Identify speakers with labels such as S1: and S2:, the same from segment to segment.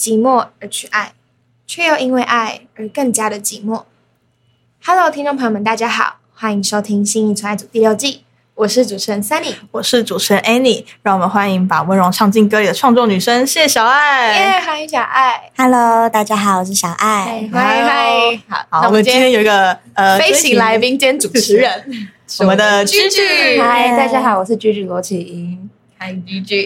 S1: 寂寞而去爱，却又因为爱而更加的寂寞。Hello，听众朋友们，大家好，欢迎收听《新一纯爱组》第六季，我是主持人 Sunny。
S2: 我是主持人 Annie，让我们欢迎把温柔唱进歌里的创作女生谢小爱。
S1: 耶，欢迎小爱
S3: ，Hello，大家好，我是小爱。
S1: 嗨嗨。好，
S2: 好，
S1: 那
S2: 我们今天有一个呃
S1: 飞行来，宾兼主持人，
S2: 我们的
S1: 居居。
S4: 嗨，大家好，我是居居罗启英。
S1: 嗨，居居。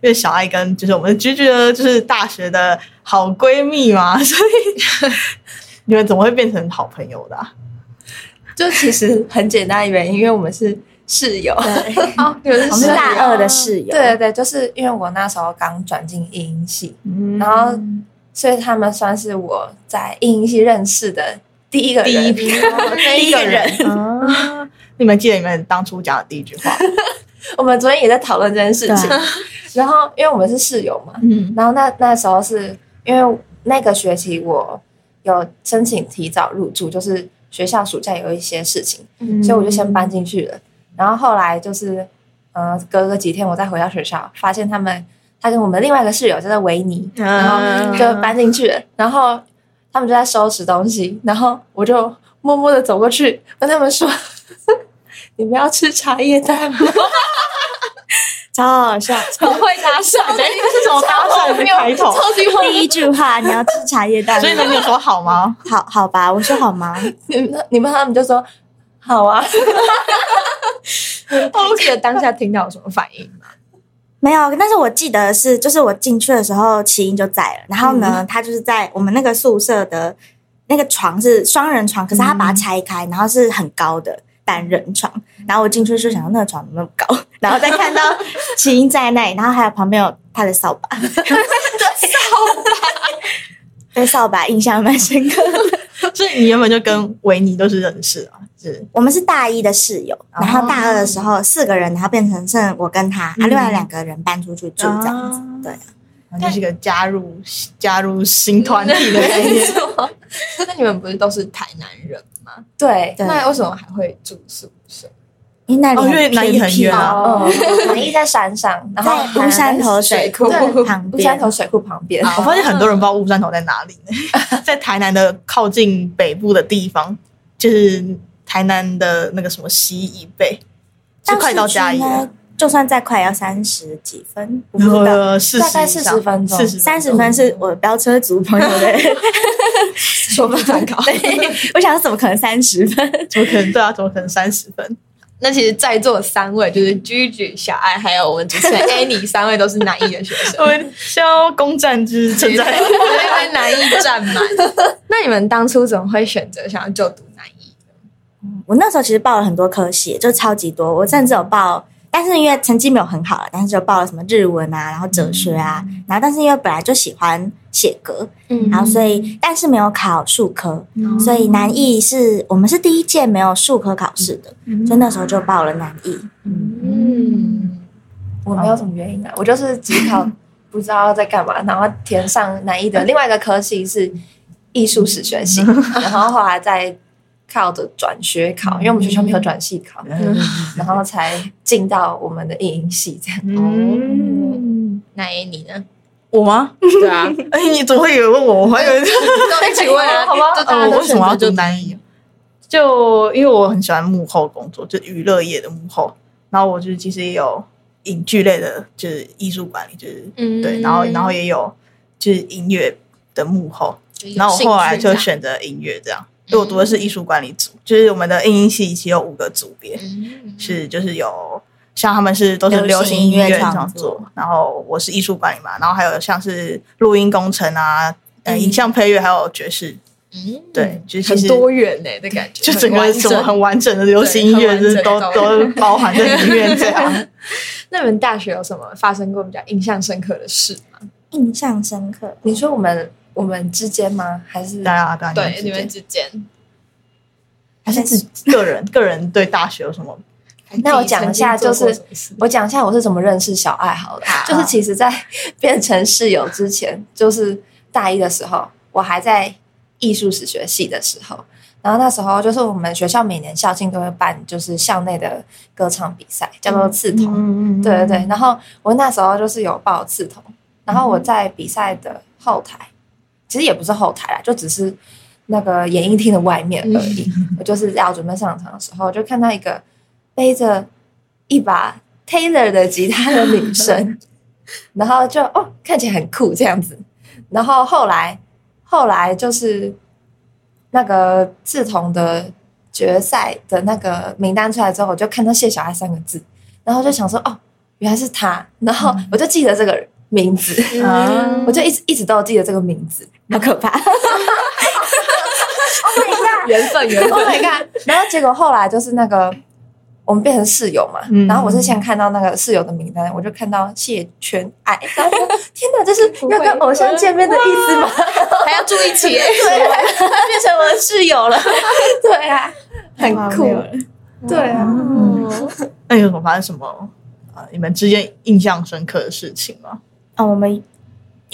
S2: 因为小爱跟就是我们的居居呢，就是大学的好闺蜜嘛，所以你们怎么会变成好朋友的啊、
S4: 就其实很简单的原因，因为我们是室友。
S1: 哦，你们是
S3: 我们是大二的室友，
S4: 对对对，就是因为我那时候刚转进英音系，
S2: 嗯
S4: 然后所以他们算是我在英音系认识的第一个人。
S2: 第一批
S4: 第一个人。
S2: 啊，你们记得你们当初讲的第一句话？
S4: 我们昨天也在讨论这件事情。然后因为我们是室友嘛，
S2: 嗯，
S4: 然后那那时候是因为那个学期我有申请提早入住，就是学校暑假有一些事情，所以我就先搬进去了。然后后来就是，呃，隔个几天我再回到学校，发现他们他跟我们另外一个室友叫做维尼，然后就搬进去了。然后他们就在收拾东西，然后我就默默的走过去跟他们说：“ 你们要吃茶叶蛋吗
S3: 超好笑。
S1: 超会搭讪，
S2: 哎，这是什么搭讪的开头？
S1: 超级
S3: 第一句话，你要吃茶叶蛋，
S2: 所以呢，你有说好吗？
S3: 好好吧？我说好吗？？”
S4: 你们你们他们就说：“好啊。
S1: 我记得当下听到有什么反应吗？
S3: 没有，但是我记得是，就是我进去的时候，齐英就在了。然后呢，他就是在我们那个宿舍的那个床是双人床，可是他把它拆开，然后是很高的单人床。然后我进去就想到那个床那么高，然后再看到 齐英在那里，然后还有旁边有他的扫把，对 扫把印象蛮深刻的。
S2: 所以你原本就跟维尼都是认识啊？是
S3: 我们是大一的室友，然后大二的时候四个人，然后变成剩我跟他，啊，另外两个人搬出去住这样子。对，
S2: 就是一个加入加入新团体的概念。
S1: 那你们不是都是台南人吗？”
S4: 对，
S3: 对
S1: 那为什么还会住宿舍？
S3: 因为那里
S2: 哦因为那里很远啊
S4: 哦，南一在山上，然后
S3: 在乌山头水库
S4: 对
S3: 旁
S4: 乌山
S3: 边，
S4: 头水库旁边。
S2: 我发现很多人不知道乌山头在哪里呢，在台南的靠近北部的地方，就是台南的那个什么西以北，就快到嘉义了，，
S3: 就算再快要三十几分，我不知道。
S2: 呃，四
S4: 大概
S2: 十
S4: 分钟
S2: 四十
S3: 三十分是我的飙车族朋友的，
S1: 说不参考。
S3: 对，我想怎么可能三十分？
S2: 怎么可能？对啊，怎么可能三十分？
S1: 那其实，在座三位就是居居、小爱，还有我们主持人 Annie，三位都是南艺的学生
S2: 我。们先要攻占就是存在，
S1: 因为南艺占满。那你们当初怎么会选择想要就读南艺？
S3: 我那时候其实报了很多科系，就超级多。我甚至有报，但是因为成绩没有很好了，但是就报了什么日文啊，然后哲学啊，然后但是因为本来就喜欢写歌，
S1: 嗯。
S3: 然后所以但是没有考数科，所以南艺是我们是第一届没有数科考试的，所以那时候就报了南艺。
S1: 嗯，
S4: 我没有什么原因啊，我就是只考不知道在干嘛，然后填上南艺的另外一个科系是艺术史学系，然后后来再靠着转学考，因为我们学校没有转系考，然后才进到我们的影音系这样。
S2: 嗯，
S1: 那 Annie 呢？
S2: 我吗？
S1: 对啊，
S2: 哎，你怎么会有人问我？我还以为
S1: 都一起问啊，
S4: 好吧
S2: 呃，
S1: 就大家都
S2: 我为什么要
S1: 选择就
S2: 读南艺？就因为我很喜欢幕后工作，就娱乐业的幕后。然后我就是其实也有影剧类的，就是艺术管理，就是、
S1: 嗯
S2: 对，然后然后也有就是音乐的幕后。然后我后来就选择音乐这样，因为我读的是艺术管理组，就是我们的音音系其实有五个组别，
S1: 嗯
S2: 是就是有像他们是都是流行音乐创作，然后我是艺术管理嘛，然后还有像是录音工程啊，呃，
S1: 嗯
S2: 影像配乐还有爵士，
S1: 嗯
S2: 对，就是
S1: 很多元呢的感觉，
S2: 就整个什么很完整的流行音乐，就是都都 包含在里面 这样。
S1: 那你们大学有什么发生过比较印象深刻的事吗？
S3: 印象深刻，
S4: 你说我们我们之间吗？还是
S2: 对啊，对啊，
S1: 对，你
S2: 你们
S1: 们之间，
S2: 还是自个人 个人对大学有什么？
S4: 那我讲一下就是我讲一下我是怎么认识小爱好了。
S1: 好。
S4: 就是其实，在变成室友之前，就是大一的时候，我还在艺术史学系的时候，然后那时候就是我们学校每年校庆都会办，就是校内的歌唱比赛，叫做刺桐。
S2: 嗯
S4: 对对对，然后我那时候就是有报刺桐，然后我在比赛的后台，其实也不是后台啦，就只是那个演艺厅的外面而已。我就是要准备上场的时候，就看到一个背着一把 Taylor 的吉他的女生，然后就哦看起来很酷这样子。然后后来后来就是那个志同的决赛的那个名单出来之后，我就看到谢小爱三个字，然后就想说哦，原来是他，然后我就记得这个名字，
S2: 嗯
S4: 我就一直一直都有记得这个名字，
S3: 好可怕！
S4: 缘分缘分。Oh my god！然后结果后来就是那个我们变成室友嘛，
S2: 嗯
S4: 然后我是先看到那个室友的名单，我就看到谢全爱，然后说天哪，这是要跟偶像见面的意思吗？
S1: 还要住一起耶，
S4: 对 变成我的室友了，对啊，很酷，对啊，
S2: 那有什么发生什么呃你们之间印象深刻的事情吗？
S3: 啊，我们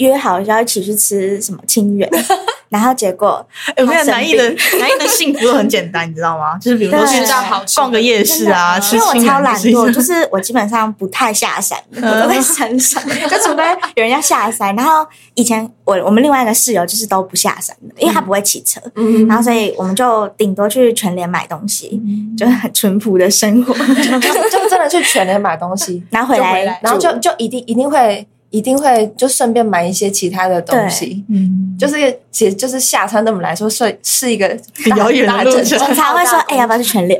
S3: 约好要一起去吃什么清远，然后结果
S2: 哎，我跟你讲，
S3: 他生
S2: 南艺的南艺的幸福都很简单，你知道吗？就是比如说
S3: 对
S2: 去
S1: 吃到好
S2: 逛个夜市啊，吃
S3: 因为我超懒惰，就是我基本上不太下山，我都在山上，就除非有人要下山。然后以前我我们另外一个室友就是都不下山的，因为他不会骑车，
S4: 嗯。
S3: 然后所以我们就顶多去全联买东西，就是很淳朴的生活，
S4: 就就真的去全联买东西，
S3: 然后回来
S1: 就回来
S4: 然后就就一定一定会一定会就顺便买一些其他的东西。
S2: 嗯，
S4: 就是其实就是下餐对我们来说是是一个
S2: 很遥远的
S4: 大
S2: 路程
S3: 我才会说，哎、要不要去全联？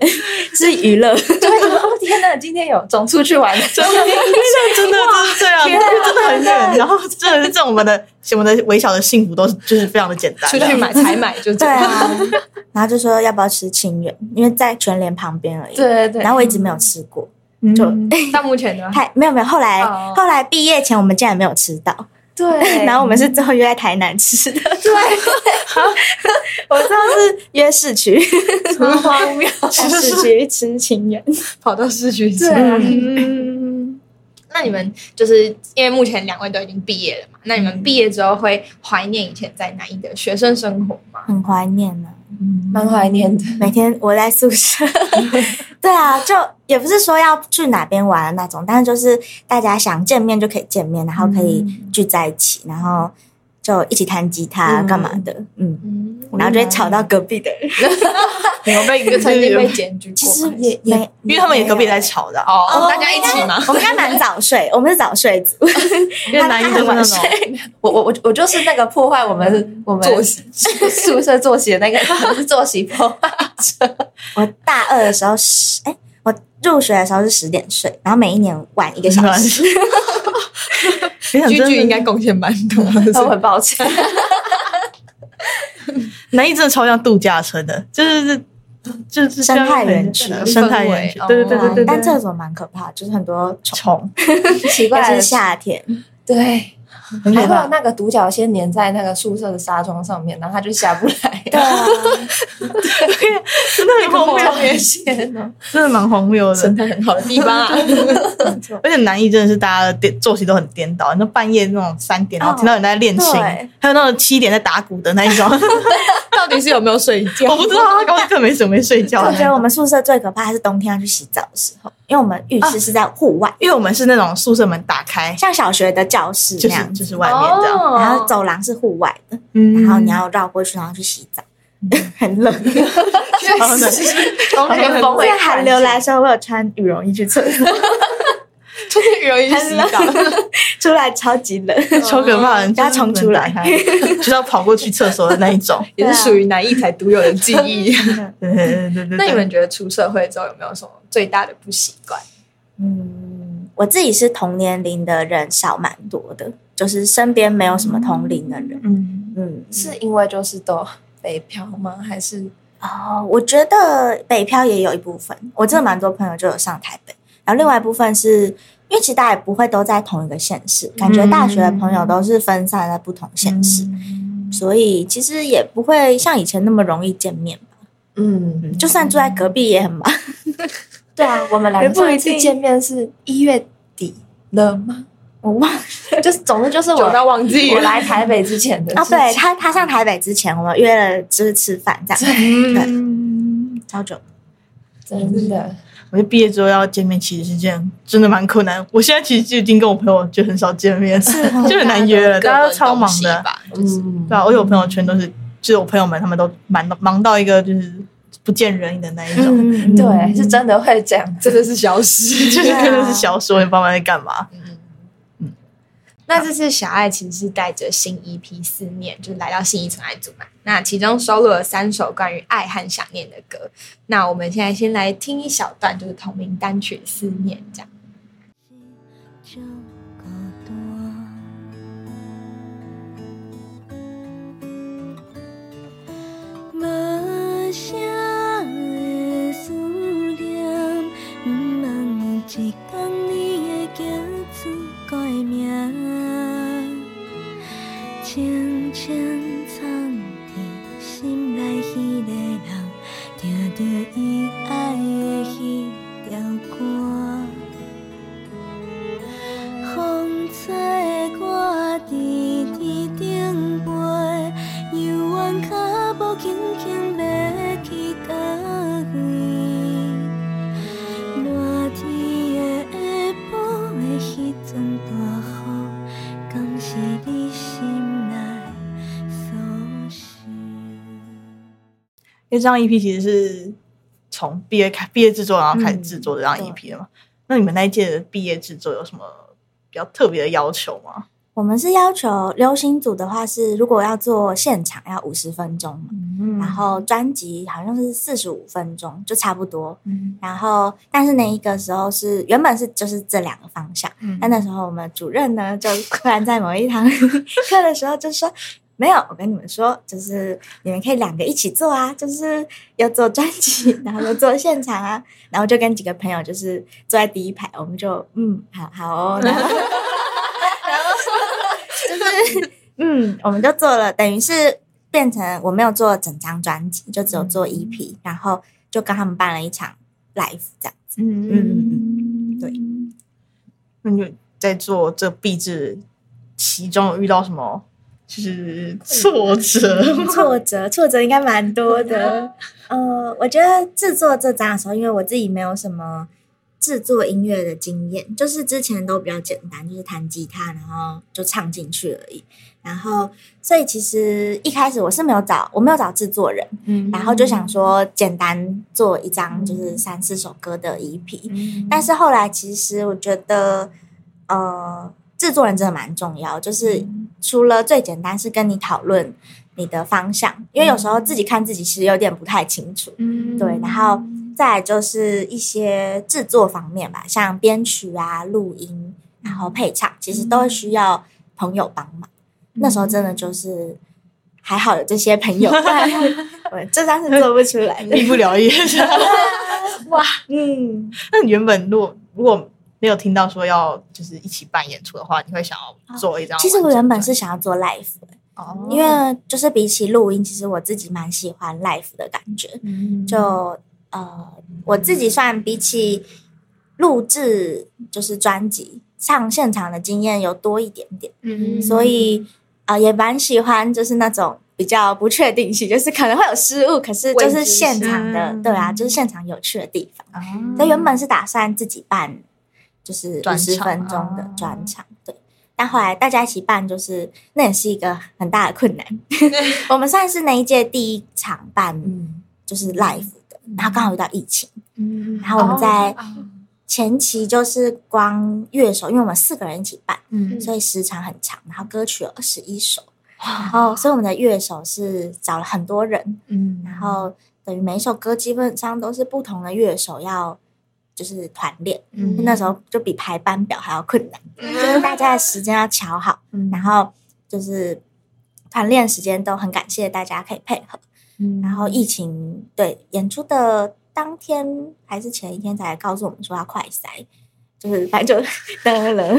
S3: 是娱乐，
S4: 就会觉得哦天哪，今天有种出去玩的，真的
S2: 真的真的就是这样，真的很远。然后真的是这种我们的我们的微小的幸福都是就是非常的简单，
S1: 出去买才买就这
S3: 对
S1: 样。
S3: 啊。然后就说要不要吃清远，因为在全联旁边而已。
S4: 对对对。
S3: 然后我一直没有吃过，
S2: 嗯
S3: 就
S1: 到目前呢，
S3: 太没有没有。后来、
S4: 哦
S3: 后来毕业前我们竟然没有吃到，
S4: 对，
S3: 然后我们是最后约在台南吃的。对，我知道是约市区，
S4: 很荒谬。
S3: 去市区吃情人。
S1: 跑到市区去。
S4: 对啊
S1: 嗯，那你们就是因为目前两位都已经毕业了嘛？那你们毕业之后会怀念以前在南艺的学生生活吗？
S3: 很怀念呢、
S4: 蛮怀念的。
S3: 每天我在宿舍，对啊，就也不是说要去哪边玩的那种，但是就是大家想见面就可以见面，然后可以聚在一起，然后就一起弹吉他
S4: 嗯
S3: 干嘛的，嗯，
S1: 嗯，
S3: 然后就会吵到隔壁的人。
S1: 有被就曾经被检举过吗。
S3: 其实也没，
S2: 因为他们也隔壁在吵的啊，
S1: 哦，大家一起嘛？
S3: 我们应该蛮早睡，我们是早睡族，
S2: 因为 南艺就是那种
S4: 我我我我就是那个破坏我们我们
S1: 作息
S4: 宿舍作息的那个 作息破坏者。
S3: 我大二的时候十，哎，我入学的时候是十点睡，然后每一年晚一个小时。
S1: 居
S2: 我想真的
S1: 居应该贡献蛮多的。
S4: 我 很抱歉，
S2: 南艺真的超像度假村的，就是就是
S3: 生态园区
S2: 生态园区，对对对对
S3: 但厕所蛮可怕，就是很多虫，
S4: 奇怪
S3: 是夏天，
S4: 对。还会有那个独角仙粘在那个宿舍的纱窗上面，然后它就下不来。
S3: 对啊，
S2: 真的很荒谬。真的蛮荒谬的。
S1: 生态很好的地方啊，
S2: 而且南艺真的是大家的颠作息都很颠倒，你说半夜那种三点，然后听到有人在练琴，
S3: 对。
S2: 还有那种七点在打鼓的那一种，
S1: 到底是有没有睡觉？
S2: 我不知道他根本根本没怎么没睡觉。
S3: 我觉得我们宿舍最可怕还是冬天要去洗澡的时候，因为我们浴室是在户外，
S2: 因为我们是那种宿舍门打开，
S3: 像小学的教室
S2: 就是
S3: 那样子，
S2: 就是外面这样，
S1: 哦。
S3: 然后走廊是户外的，
S2: 嗯。
S3: 然后你要绕过去，然后去洗澡，很冷。
S2: 好冷
S4: 冬天风会
S3: 在寒流来的时候，我有穿羽绒衣去厕所，
S1: 就是容易去洗澡。
S3: 出来超级冷。
S2: 超可怕的，
S3: 不要冲出来
S2: 就是要跑过去厕所的那一种。
S1: 也是属于南艺才独有的记忆。
S2: 对对对对对。
S1: 那你们觉得出社会之后有没有什么最大的不习惯？
S3: 嗯，我自己是同年龄的人少蛮多的，就是身边没有什么同龄的人。
S2: 嗯，
S3: 嗯，
S4: 是因为就是都北漂吗？还是
S3: 哦，我觉得北漂也有一部分，我真的蛮多朋友就有上台北，然后另外一部分是因为其实大家也不会都在同一个县市，感觉大学的朋友都是分散在不同县市，所以其实也不会像以前那么容易见面吧。
S4: 嗯，
S3: 就算住在隔壁也很忙，
S4: 对啊，我们两个
S3: 也不一
S4: 次见面是一月底了吗？
S3: 我忘就是总之就是我
S1: 到忘记
S4: 我。来台北之前的
S3: 啊，
S4: 事情
S3: 对他他上台北之前，我们约了就是吃饭这样，
S2: 嗯，
S3: 超久。
S4: 真的，
S2: 我觉得毕业之后要见面，其实是件真的蛮困难。我现在其实就已经跟我朋友就很少见面，就很难约了，大家都超忙的。
S1: 吧，就是
S4: 嗯，
S2: 对啊，而且我朋友圈都是，就是我朋友们他们都忙到忙到一个就是不见人影的那一种，
S3: 嗯，
S4: 对，是真的会这样，
S1: 真的是消失。
S2: 就是真的是小说，你爸妈在干嘛？
S1: 那这次小爱其实是带着新 EP 思念，就是来到新一城爱组嘛。那其中收录了三首关于爱和想念的歌。那我们现在先来听一小段，就是同名单曲《思念》这样。
S5: 足够大。无声的思
S2: 这张 EP 其实是从毕业开毕业制作，然后开始制作这张 EP 的嘛。那你们那一届的毕业制作有什么比较特别的要求吗？
S3: 我们是要求流行组的话是，如果要做现场要五十分钟嘛，
S2: 嗯
S3: 然后专辑好像是四十五分钟，就差不多。
S2: 嗯
S3: 然后，但是那一个时候是原本是就是这两个方向，
S2: 嗯
S3: 但那时候我们主任呢，就突然在某一堂 课的时候就说：“没有，我跟你们说，就是你们可以两个一起做啊，就是要做专辑，然后又做现场啊。”然后就跟几个朋友就是坐在第一排，我们就嗯，好好哦，然后然后就是嗯，我们就做了，等于是变成我没有做整张专辑，就只有做 EP，、然后就跟他们办了一场 live 这样子。
S2: 嗯
S3: 嗯嗯对。
S2: 那你就在做这壁纸其中有遇到什么就是挫折？
S3: 挫折，挫折应该蛮多的。呃，我觉得制作这张的时候，因为我自己没有什么制作音乐的经验，就是之前都比较简单，就是弹吉他，然后就唱进去而已。然后，所以其实一开始我是没有找，我没有找制作人，
S2: 嗯
S3: 然后就想说简单做一张就是三四首歌的 EP，、但是后来其实我觉得，呃，制作人真的蛮重要，就是除了最简单是跟你讨论你的方向，因为有时候自己看自己其实有点不太清楚，
S1: 嗯
S3: 对，然后再来就是一些制作方面吧，像编曲啊、录音，然后配唱，其实都会需要朋友帮忙。那时候真的就是还好有这些朋友，不然我这张是做不出来的。
S2: 毕不了业。
S3: 哇，嗯，
S2: 那你原本如果如果没有听到说要就是一起办演出的话，你会想要做一张？
S3: 其实我原本是想要做 live 的，
S2: 哦，
S3: 因为就是比起录音，其实我自己蛮喜欢 live 的感觉。
S2: 嗯
S3: 就呃，我自己算比起录制就是专辑上现场的经验有多一点点，
S1: 嗯
S3: 所以呃也蛮喜欢就是那种比较不确定性，就是可能会有失误，可是就是现场的对啊，就是现场有趣的地方。
S2: 啊
S3: 所以原本是打算自己办，就是十分钟的
S2: 哦
S3: 专场，对。但后来大家一起办，就是那也是一个很大的困难。我们算是那一届第一场办，
S4: 嗯，
S3: 就是 live 的，然后刚好遇到疫情，
S1: 嗯
S3: 然后我们在
S1: 哦
S3: 前期就是光乐手，因为我们四个人一起办，
S2: 嗯
S3: 所以时长很长，然后歌曲有二十一首，然后所以我们的乐手是找了很多人，
S2: 嗯。
S3: 然后等于每一首歌基本上都是不同的乐手要就是团练，
S2: 嗯。
S3: 那时候就比排班表还要困难，就是大家的时间要调好，
S2: 嗯。
S3: 然后就是团练时间都很感谢大家可以配合，
S2: 嗯。
S3: 然后疫情对演出的当天还是前一天才告诉我们说要快塞，就是反正就 得了，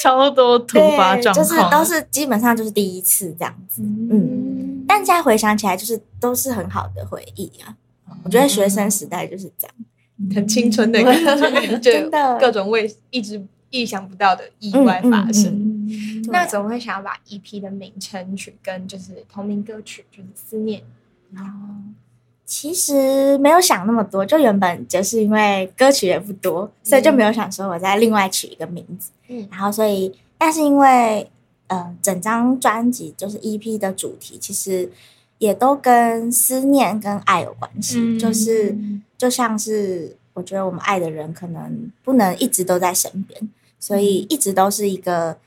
S2: 超多突发，状况，
S3: 就是都是基本上就是第一次这样子，嗯，但现在回想起来，就是都是很好的回忆啊。我觉得学生时代就是这样，
S1: 很青春的感觉，就
S3: 真的。
S1: 各种未一直意想不到的意外发生。
S3: 嗯
S1: 那怎么会想要把 EP 的名称取跟就是同名歌曲就是思念？
S3: 其实没有想那么多，就原本就是因为歌曲也不多，所以就没有想说我再另外取一个名字。
S1: 嗯。
S3: 然后所以，但是因为呃，整张专辑就是 EP 的主题，其实也都跟思念跟爱有关系，
S1: 嗯。
S3: 就是就像是我觉得我们爱的人可能不能一直都在身边，所以一直都是一个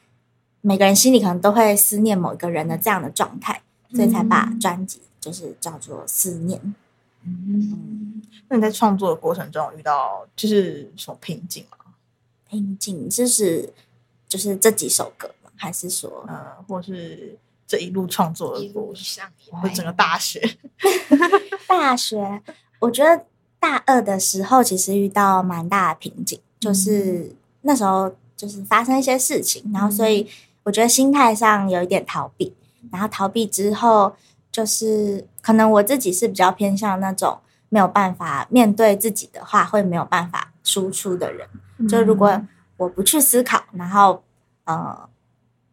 S3: 每个人心里可能都会思念某一个人的这样的状态，所以才把专辑就是叫做思念。
S2: 嗯那你在创作的过程中遇到就是什么瓶颈吗？
S3: 瓶颈，就是就是这几首歌吗？还是说，
S2: 呃，或是这一路创作的
S1: 一路
S2: 过程，
S1: 上
S2: 或整个大学？
S3: 大学？我觉得大二的时候其实遇到蛮大的瓶颈，就是那时候就是发生一些事情，然后所以我觉得心态上有一点逃避，然后逃避之后，就是可能我自己是比较偏向那种没有办法面对自己的话，会没有办法输出的人。就如果我不去思考，然后呃，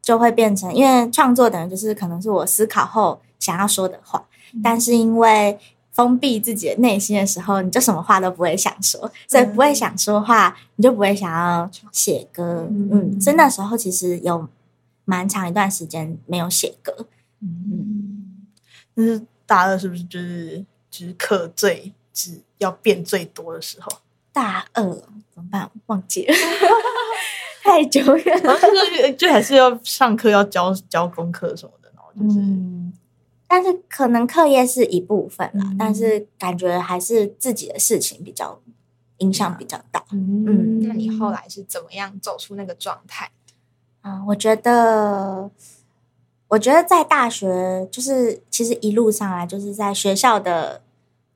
S3: 就会变成，因为创作等于就是可能是我思考后想要说的话，但是因为封闭自己的内心的时候，你就什么话都不会想说，所以不会想说话，你就不会想要写歌，嗯，所以那时候其实有蛮长一段时间没有写歌，嗯。
S2: 那是大二是不是就是就是课最只要变最多的时候？
S3: 大二怎么办？忘记了，太久远了。
S2: 然后就是就还是要上课要交交功课什么的，然后就是、
S3: 嗯，但是可能课业是一部分啦，
S2: 嗯
S3: 但是感觉还是自己的事情比较影响比较大。
S2: 嗯
S1: 那你后来是怎么样走出那个状态？
S3: 嗯，我觉得，我觉得在大学就是其实一路上来就是在学校的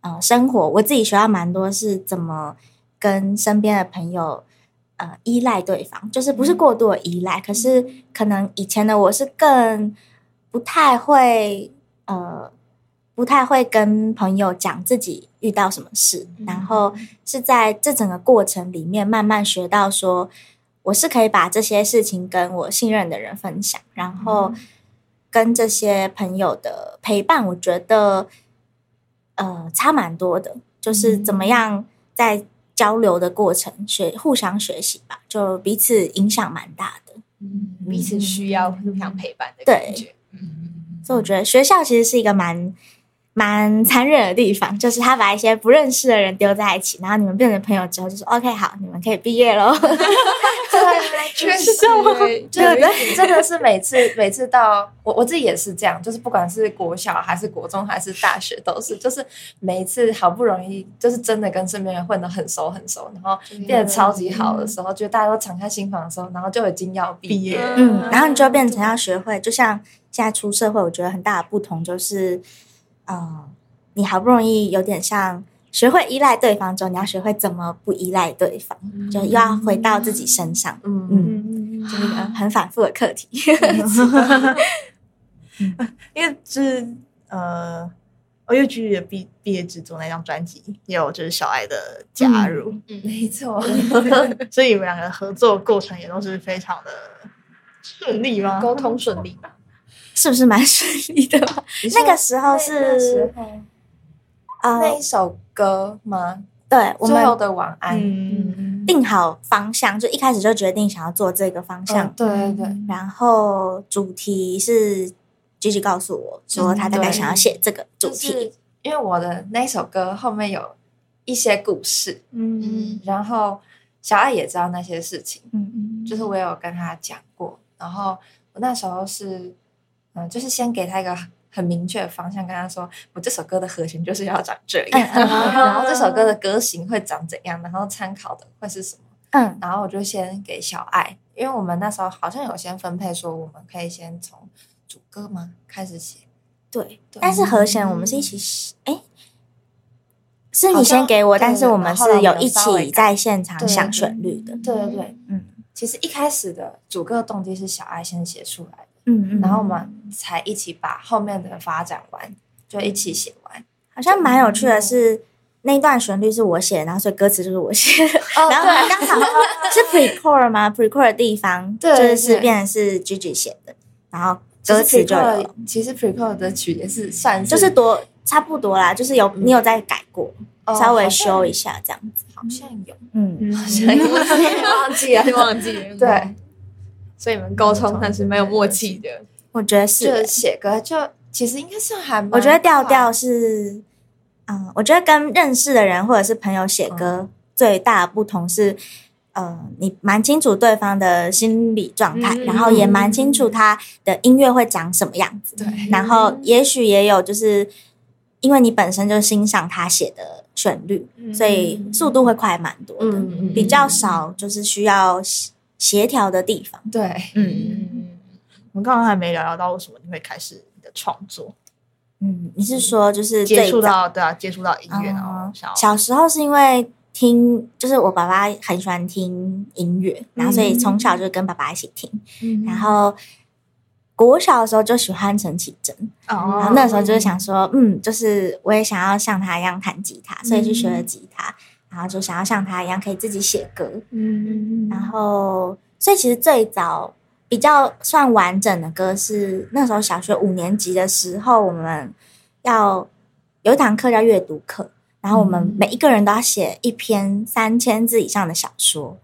S3: 呃生活，我自己学到蛮多是怎么跟身边的朋友呃依赖对方，就是不是过度的依赖，可是可能以前的我是更不太会呃不太会跟朋友讲自己遇到什么事，然后是在这整个过程里面慢慢学到说。我是可以把这些事情跟我信任的人分享，然后跟这些朋友的陪伴，我觉得呃差蛮多的，就是怎么样在交流的过程学互相学习吧，就彼此影响蛮大的。
S1: 彼此需要互相陪伴的感觉。
S3: 所以我觉得学校其实是一个蛮蛮残忍的地方，就是他把一些不认识的人丢在一起，然后你们变成朋友之后，就说 OK 好，你们可以毕业喽。
S1: 确实欸，
S4: 对 对，真的是每次每次到我我自己也是这样，就是不管是国小还是国中还是大学，都是就是每一次好不容易就是真的跟身边人混得很熟很熟，然后变得超级好的时候，觉得大家都敞开心房的时候，然后就已经要毕业
S2: 毕业
S4: 了。
S3: 嗯，然后你就变成要学会，就像现在出社会，我觉得很大的不同就是，呃，你好不容易有点像学会依赖对方之后，你要学会怎么不依赖对方，就又要回到自己身上，
S4: 嗯
S3: 嗯，就是一个很反复的课题。
S2: 因为就是呃，我又距离了毕毕业制作那张专辑，也有就是小爱的加入，嗯
S4: 没错，
S2: 所以你们两个合作过程也都是非常的顺利吗？
S1: 沟通顺利嘛？
S3: 是不是蛮顺利的吧？那个时候是
S4: 啊那
S3: 呃
S4: 一，首歌吗？
S3: 对我们
S4: 最后的晚安。
S2: 嗯，
S3: 定好方向，就一开始就决定想要做这个方向。
S4: 嗯，对对对，
S3: 然后主题是 Gigi 告诉我说他大概想要写这个主
S4: 就
S3: 题，
S4: 是因为我的那一首歌后面有一些故事，
S2: 嗯。
S4: 然后小爱也知道那些事情，
S3: 嗯嗯。
S4: 就是我有跟他讲过，然后我那时候是，嗯、就是先给他一个很明确的方向，跟他说，我这首歌的和弦就是要长这样，
S3: 嗯嗯。嗯
S4: 然后这首歌的歌型会长怎样，然后参考的会是什么，
S3: 嗯。
S4: 然后我就先给小爱，因为我们那时候好像有先分配说，我们可以先从主歌嘛开始写，
S3: 对，
S4: 对
S3: 但是和弦我们是一起写，哎，是你先给我，但是我们是有一起在现场
S4: 对
S3: 想
S4: 对
S3: 旋律的，
S4: 对对对，
S3: 嗯。
S4: 其实一开始的主歌动机是小爱先写出来的。
S3: 嗯嗯，
S4: 然后我们才一起把后面的发展完，就一起写完。
S3: 好像蛮有趣的是，那一段旋律是我写的，然后所以歌词就是我写的，
S4: 哦
S3: 然后
S4: 对。
S3: 刚好 是 pre core 吗？pre core 的地方
S4: 对
S3: 就是是变成是 Gigi 写的，然后歌词就有，
S4: 其实 Prequel 的曲也是算是
S3: 就是多差不多啦，就是有你有在改过，
S4: 哦
S3: 稍微修一下这样子。
S4: 好像有，
S3: 嗯，
S4: 好像有 忘记了，
S1: 忘记了。
S4: 对，
S1: 所以你们沟通但是没有默契的。
S3: 我觉得
S4: 就是。
S3: 是，
S4: 写歌就其实应该是还蛮
S3: 我觉得调调是，嗯，我觉得跟认识的人或者是朋友写歌最大的不同是，呃，你蛮清楚对方的心理状态，
S1: 嗯
S3: 然后也蛮清楚他的音乐会长什么样子，
S4: 对。
S3: 然后也许也有就是。因为你本身就欣赏他写的旋律，所以速度会快蛮多的，
S4: 嗯嗯
S3: 比较少就是需要协协调的地方。
S4: 对，
S2: 嗯，我们刚刚还没聊聊到为什么你会开始你的创作，
S3: 嗯，你是说就是
S2: 接触
S3: 早
S2: 到对啊，接触到音乐，然后
S3: 嗯
S2: 想要
S3: 小时候是因为听，就是我爸爸很喜欢听音乐，然后所以从小就跟爸爸一起听。然后国小的时候就喜欢陈绮贞，然后
S2: 哦，
S3: 那时候就是想说，嗯，就是我也想要像他一样弹吉他，所以去学了吉他，然后就想要像他一样可以自己写歌。
S1: 嗯
S3: 然后，所以其实最早比较算完整的歌是那时候小学五年级的时候，我们要有一堂课叫阅读课，然后我们每一个人都要写一篇三千字以上的小说，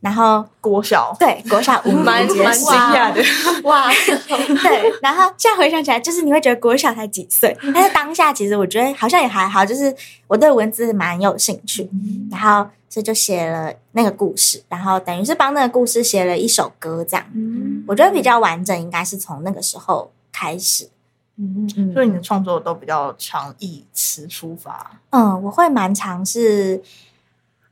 S3: 然后
S2: 国小
S3: 对国小五
S1: 蛮蛮
S3: 年级
S1: 惊讶的。
S4: 哇，
S3: 对，然后现在回想起来，就是你会觉得国小才几岁，但是当下其实我觉得好像也还好，就是我对文字蛮有兴趣，然后所以就写了那个故事，然后等于是帮那个故事写了一首歌，这样。
S1: 嗯。
S3: 我觉得比较完整，应该是从那个时候开始。
S2: 嗯，
S3: 嗯
S2: 所以你的创作都比较常以词出发，
S3: 嗯，我会蛮尝试，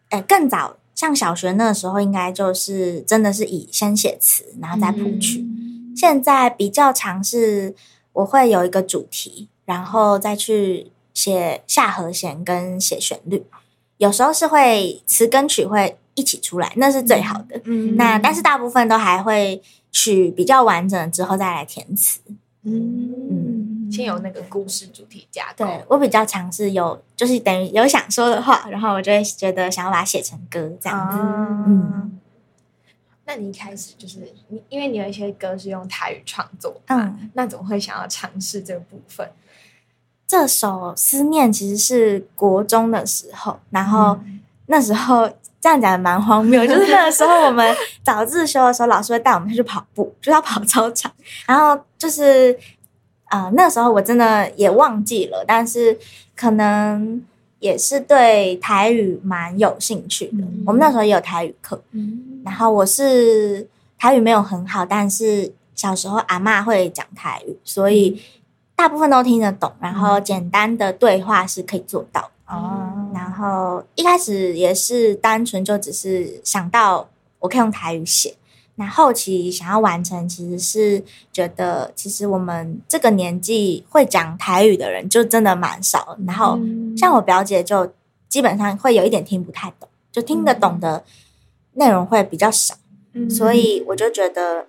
S3: 哎，更早像小学那时候，应该就是真的是以先写词，然后再谱曲。现在比较尝试，我会有一个主题，然后再去写下和弦跟写旋律。有时候是会词跟曲会一起出来，那是最好的。
S1: 嗯
S3: 那但是大部分都还会曲比较完整之后再来填词。
S1: 嗯，先有那个故事主题架构。
S3: 对我比较尝试有，就是等于有想说的话，然后我就会觉得想要把它写成歌这样子。
S2: 啊
S3: 嗯
S1: 那你一开始就是你，因为你有一些歌是用台语创作嘛，
S3: 嗯，
S1: 那怎么会想要尝试这个部分？
S3: 这首《思念》其实是国中的时候，然后那时候这样讲蛮荒谬，就是那个时候我们早自修的时候，老师会带我们去跑步，就要跑操场，然后就是呃那时候我真的也忘记了，但是可能也是对台语蛮有兴趣的。我们那时候也有台语课，
S1: 嗯
S3: 然后我是台语没有很好，但是小时候阿嬷会讲台语，所以大部分都听得懂，然后简单的对话是可以做到的。
S2: 哦，
S3: 然后一开始也是单纯就只是想到我可以用台语写，那后期想要完成，其实是觉得其实我们这个年纪会讲台语的人就真的蛮少，然后
S1: 嗯。
S3: 像我表姐就基本上会有一点听不太懂，就听得懂的内容会比较少，
S1: 嗯。
S3: 所以我就觉得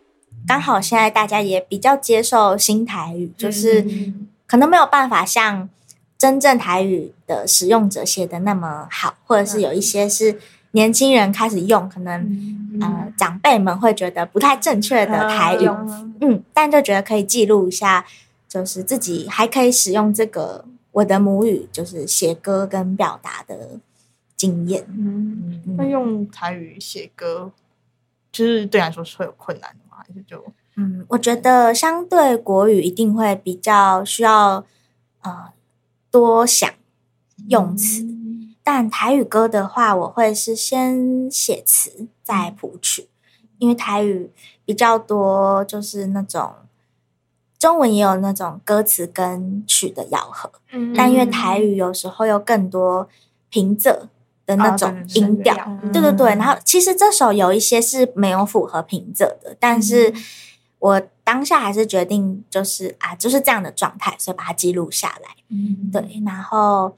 S3: 刚好现在大家也比较接受新台语，就是
S1: 嗯。
S3: 可能没有办法像真正台语的使用者写的那么好，或者是有一些是年轻人开始用，可能、
S1: 嗯
S3: 呃长辈们会觉得不太正确的台语，
S1: 嗯
S3: 嗯，但就觉得可以记录一下，就是自己还可以使用这个我的母语，就是写歌跟表达的经验。
S1: 嗯。
S2: 那用台语写歌，就是对你来说是会有困难的吗？还是就
S3: 嗯，我觉得相对国语一定会比较需要呃多想用词，但台语歌的话，我会是先写词再谱曲，因为台语比较多，就是那种中文也有那种歌词跟曲的咬合，
S1: 嗯。
S3: 但因为台语有时候有更多平仄的那
S2: 啊
S3: 种音调，
S1: 嗯。
S3: 对对对，然后其实这首有一些是没有符合平仄的，但是我当下还是决定就是啊，就是这样的状态，所以把它记录下来。
S1: 嗯。
S3: 对，然后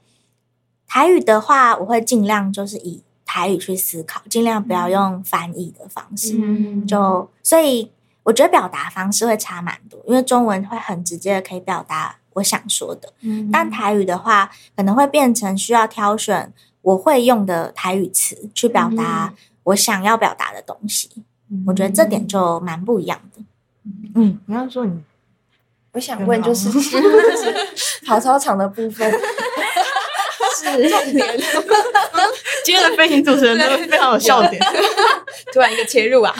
S3: 台语的话，我会尽量就是以台语去思考，尽量不要用翻译的方式。
S1: 嗯
S3: 就所以我觉得表达方式会差蛮多，因为中文会很直接的可以表达我想说的。
S1: 嗯
S3: 但台语的话，可能会变成需要挑选我会用的台语词去表达我想要表达的东西。我觉得这点就蛮不一样的。嗯，
S2: 你刚刚说你
S4: 我想问，就 是跑操场的部分，
S2: 今天的飞行主持人真的非常有笑点，
S1: 突然一个切入啊，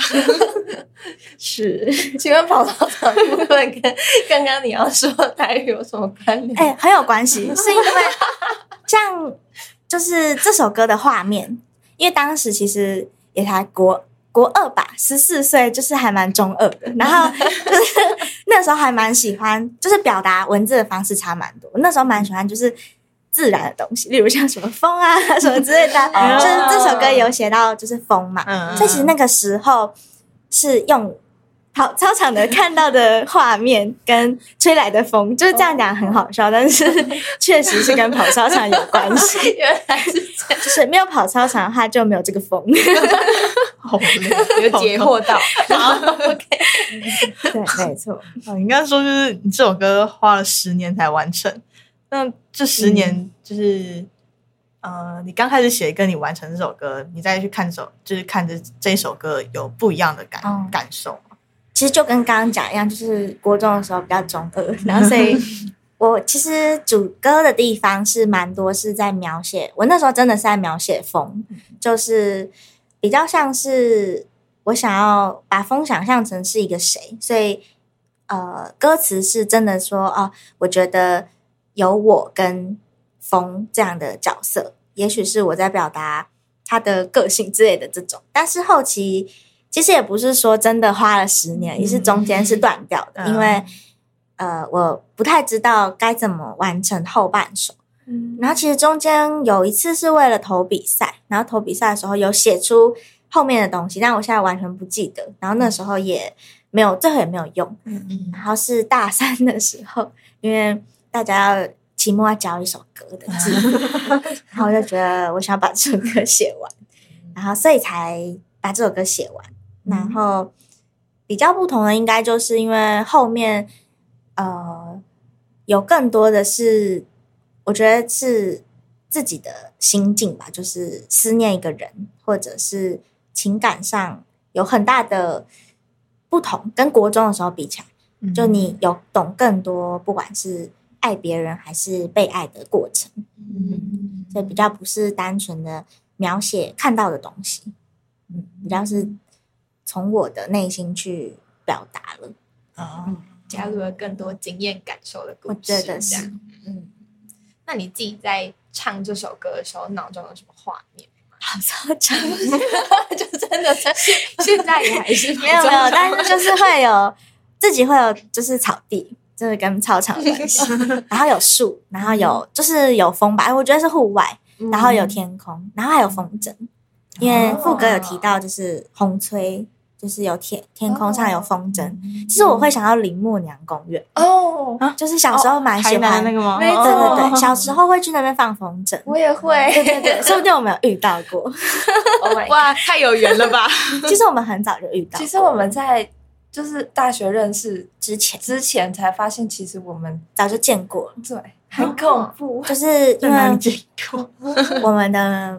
S4: 是，请问跑操场的部分跟刚刚你要说台语有什么关联？
S3: 哎、很有关系，是因为像就是这首歌的画面，因为当时其实也才国国二吧，十四岁，就是还蛮中二的。然后就是那时候还蛮喜欢，就是表达文字的方式差蛮多。那时候蛮喜欢就是自然的东西，例如像什么风啊什么之类的，就是这首歌有写到就是风嘛。
S2: 嗯
S3: 所以其实那个时候是用跑操场的看到的画面跟吹来的风，就是这样讲很好笑，但是确实是跟跑操场有关系。
S4: 原来是这样，
S3: 就是没有跑操场的话，就没有这个风。
S2: 好累，
S1: 有解惑到。
S3: OK，对，没错。
S2: 啊，你刚刚说就是你这首歌花了十年才完成，那这十年就是、呃，你刚开始写跟你完成这首歌，你再去看这首，就是看这这首歌有不一样的感、
S3: 哦。
S2: 感受吗？
S3: 其实就跟刚刚讲一样，就是国中的时候比较中二，然后所以 我其实主歌的地方是蛮多是在描写，我那时候真的是在描写风，就是比较像是我想要把风想象成是一个谁，所以呃，歌词是真的说哦，我觉得有我跟风这样的角色，也许是我在表达他的个性之类的这种，但是后期。其实也不是说真的花了十年，也是中间是断掉的，
S2: 嗯
S3: 因为呃，我不太知道该怎么完成后半首。
S1: 嗯
S3: 然后其实中间有一次是为了投比赛，然后投比赛的时候有写出后面的东西，但我现在完全不记得。然后那时候也没有，最后也没有用。
S2: 嗯
S3: 然后是大三的时候，因为大家要期末要交一首歌的字，然后我就觉得我想把这首歌写完，然后所以才把这首歌写完。然后比较不同的应该就是因为后面呃有更多的是，我觉得是自己的心境吧，就是思念一个人，或者是情感上有很大的不同，跟国中的时候比起来，就你有懂更多，不管是爱别人还是被爱的过程，
S1: 嗯
S3: 所以比较不是单纯的描写看到的东西，嗯，比较是从我的内心去表达了。
S2: 哦，
S1: 加入了更多经验感受的故
S3: 我
S1: 事，
S3: 觉得是，
S1: 嗯。那你自己在唱这首歌的时候，脑中有什么画面？
S3: 好操场，
S4: 就真的在
S1: 现在也还是
S3: 没有没有，但是就是会有自己会有就是草地，就是跟操场有关系，然后有树，然后有就是有风吧，我觉得是户外，然后有天空，然后还有风筝，因为副歌有提到就是风吹，就是有天天空上有风筝，其实我会想到林默娘公园，
S4: 哦，
S3: 就是小时候蛮喜欢
S2: 那个吗？
S3: 对对
S2: 哦
S3: 对，小时候会去那边放风筝。
S4: 我也会，
S3: 对对对，说不定我们有遇到过。
S4: Oh
S1: 哇，太有缘了吧！
S3: 其实我们很早就遇到，
S4: 其实我们在就是大学认识
S3: 之前
S4: 之前才发现，其实我们
S3: 早就见过了，
S4: 对很恐怖，
S3: 就 是因为
S2: 在哪里见过？
S3: 我们的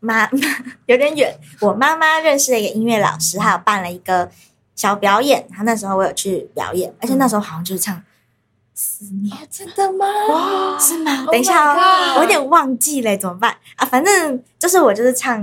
S3: 妈有点远，我妈妈认识了一个音乐老师，还有办了一个小表演，然后那时候我有去表演，而且那时候好像就是唱思念，
S4: 哦真的吗？
S3: 是吗
S4: ？Oh
S3: 等一下哦我有点忘记了，怎么办啊？反正就是我就是唱，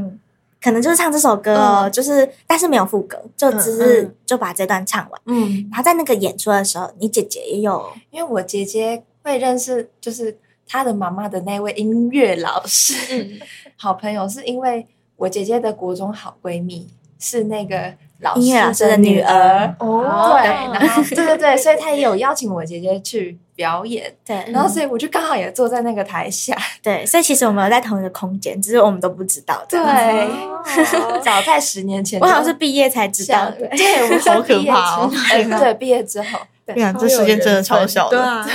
S3: 可能就是唱这首歌哦，就是但是没有副歌，就只是
S2: 嗯。
S3: 就把这段唱完。
S4: 嗯，
S3: 然后在那个演出的时候，你姐姐也有
S4: 因为我姐姐会认识，就是她的妈妈的那位音乐老师，
S1: 嗯。
S4: 好朋友，是因为我姐姐的国中好闺蜜是那个老
S3: 师的
S4: 的
S3: 女儿。
S4: 儿。
S1: 哦。
S4: 对，然后对对对，所以她也有邀请我姐姐去表演，
S3: 对，
S4: 然后所以我就刚好也坐在那个台下，
S3: 对，所以其实我们有在同一个空间，只是我们都不知道。
S4: 对，早在十年前，
S3: 我好像是毕业才知道的。
S4: 对，我们
S2: 好可怕哦
S4: 对，毕业之后，
S2: 对啊，这世界真的超小的。
S1: 对啊，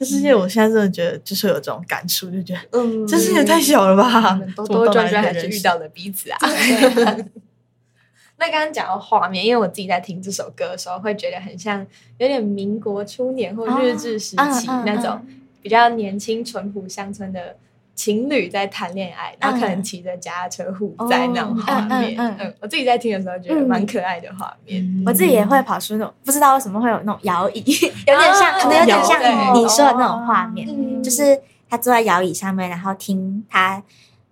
S2: 这世界我现在真的觉得就是有这种感触，就觉得
S4: 嗯
S2: 这世界太小了吧？
S1: 多多转转还是遇到了彼此啊。那刚刚讲到画面，因为我自己在听这首歌的时候，会觉得很像有点民国初年或日治时期那种比较年轻淳朴乡村的情侣在谈恋爱，然后可能骑着脚踏车互载那种画面。
S3: 嗯嗯嗯
S1: 嗯，我自己在听的时候觉得蛮可爱的画面。
S3: 我自己也会跑出那种不知道为什么会有那种摇椅，有点像，
S1: 啊
S3: 可能有点像你说的那种画面，
S1: 嗯
S3: 就是他坐在摇椅上面，然后听他